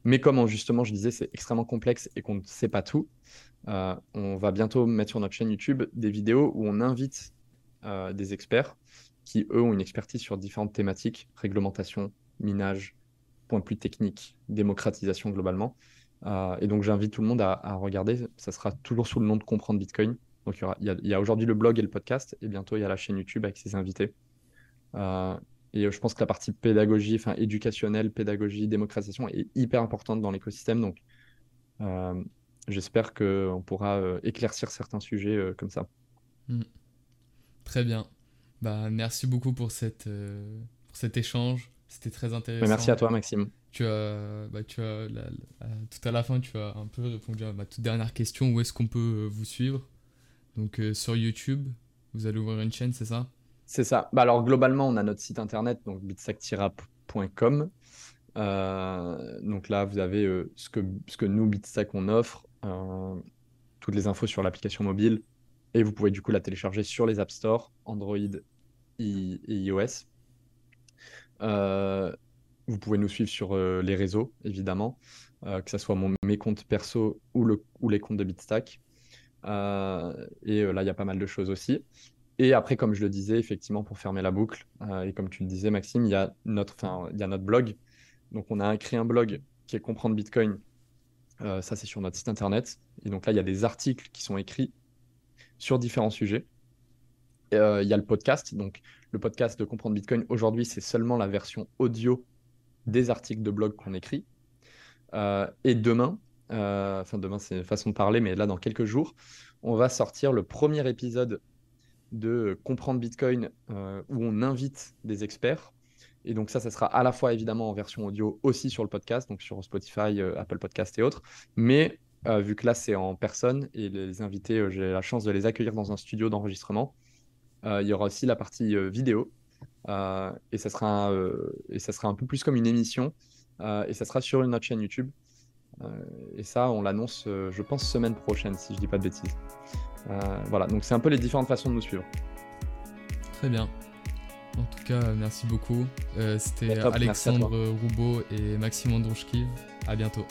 Mais comme justement je disais c'est extrêmement complexe et qu'on ne sait pas tout, euh, on va bientôt mettre sur notre chaîne YouTube des vidéos où on invite euh, des experts qui, eux, ont une expertise sur différentes thématiques, réglementation, minage, points plus techniques, démocratisation globalement. Euh, et donc, j'invite tout le monde à, regarder. Ça sera toujours sous le nom de Comprendre Bitcoin. Donc, il y, a, aujourd'hui le blog et le podcast, et bientôt, il y a la chaîne YouTube avec ses invités. Et je pense que la partie pédagogie, enfin éducationnelle, pédagogie, démocratisation est hyper importante dans l'écosystème. Donc, j'espère qu'on pourra euh, éclaircir certains sujets euh, comme ça. Hmm. Très bien. Bah, merci beaucoup pour, cette, euh, pour cet échange. C'était très intéressant. Merci à toi, Maxime. Tu as, bah, tu as tout à la fin, tu as un peu répondu à ma toute dernière question. Où est-ce qu'on peut vous suivre? Donc, sur YouTube, vous allez ouvrir une chaîne, c'est ça? C'est ça. Bah, alors, globalement, on a notre site internet, donc bitsack-rap.com. donc là, vous avez ce, que, ce que nous, Bitstack, on offre. Euh, toutes les infos sur l'application mobile. Et vous pouvez du coup la télécharger sur les App Store, Android et iOS. Euh, vous pouvez nous suivre sur euh, les réseaux, évidemment, que ce soit mon, mes comptes perso ou, le, ou les comptes de Bitstack. et là, il y a pas mal de choses aussi. Et après, comme je le disais, effectivement, pour fermer la boucle, et comme tu le disais, Maxime, il y a notre, il y a notre blog. Donc, on a créé un blog qui est Comprendre Bitcoin, euh, ça, c'est sur notre site internet. Et donc là, il y a des articles qui sont écrits sur différents sujets. Euh, il y a le podcast. Donc, le podcast de Comprendre Bitcoin, aujourd'hui, c'est seulement la version audio des articles de blog qu'on écrit. Euh, et demain, enfin, demain, c'est une façon de parler, mais là, dans quelques jours, on va sortir le premier épisode de Comprendre Bitcoin où on invite des experts et donc ça, ça sera à la fois évidemment en version audio aussi sur le podcast, donc sur Spotify, euh, Apple Podcast et autres. Mais euh, vu que là, c'est en personne et les invités, euh, j'ai la chance de les accueillir dans un studio d'enregistrement, il y aura aussi la partie vidéo. et, ça sera, et ça sera un peu plus comme une émission. et ça sera sur notre chaîne YouTube. et ça, on l'annonce, je pense, semaine prochaine, si je dis pas de bêtises. Voilà, donc c'est un peu les différentes façons de nous suivre. Très bien. En tout cas, merci beaucoup. C'était Alexandre Roubaud et Maxime Androuchkiv. À bientôt.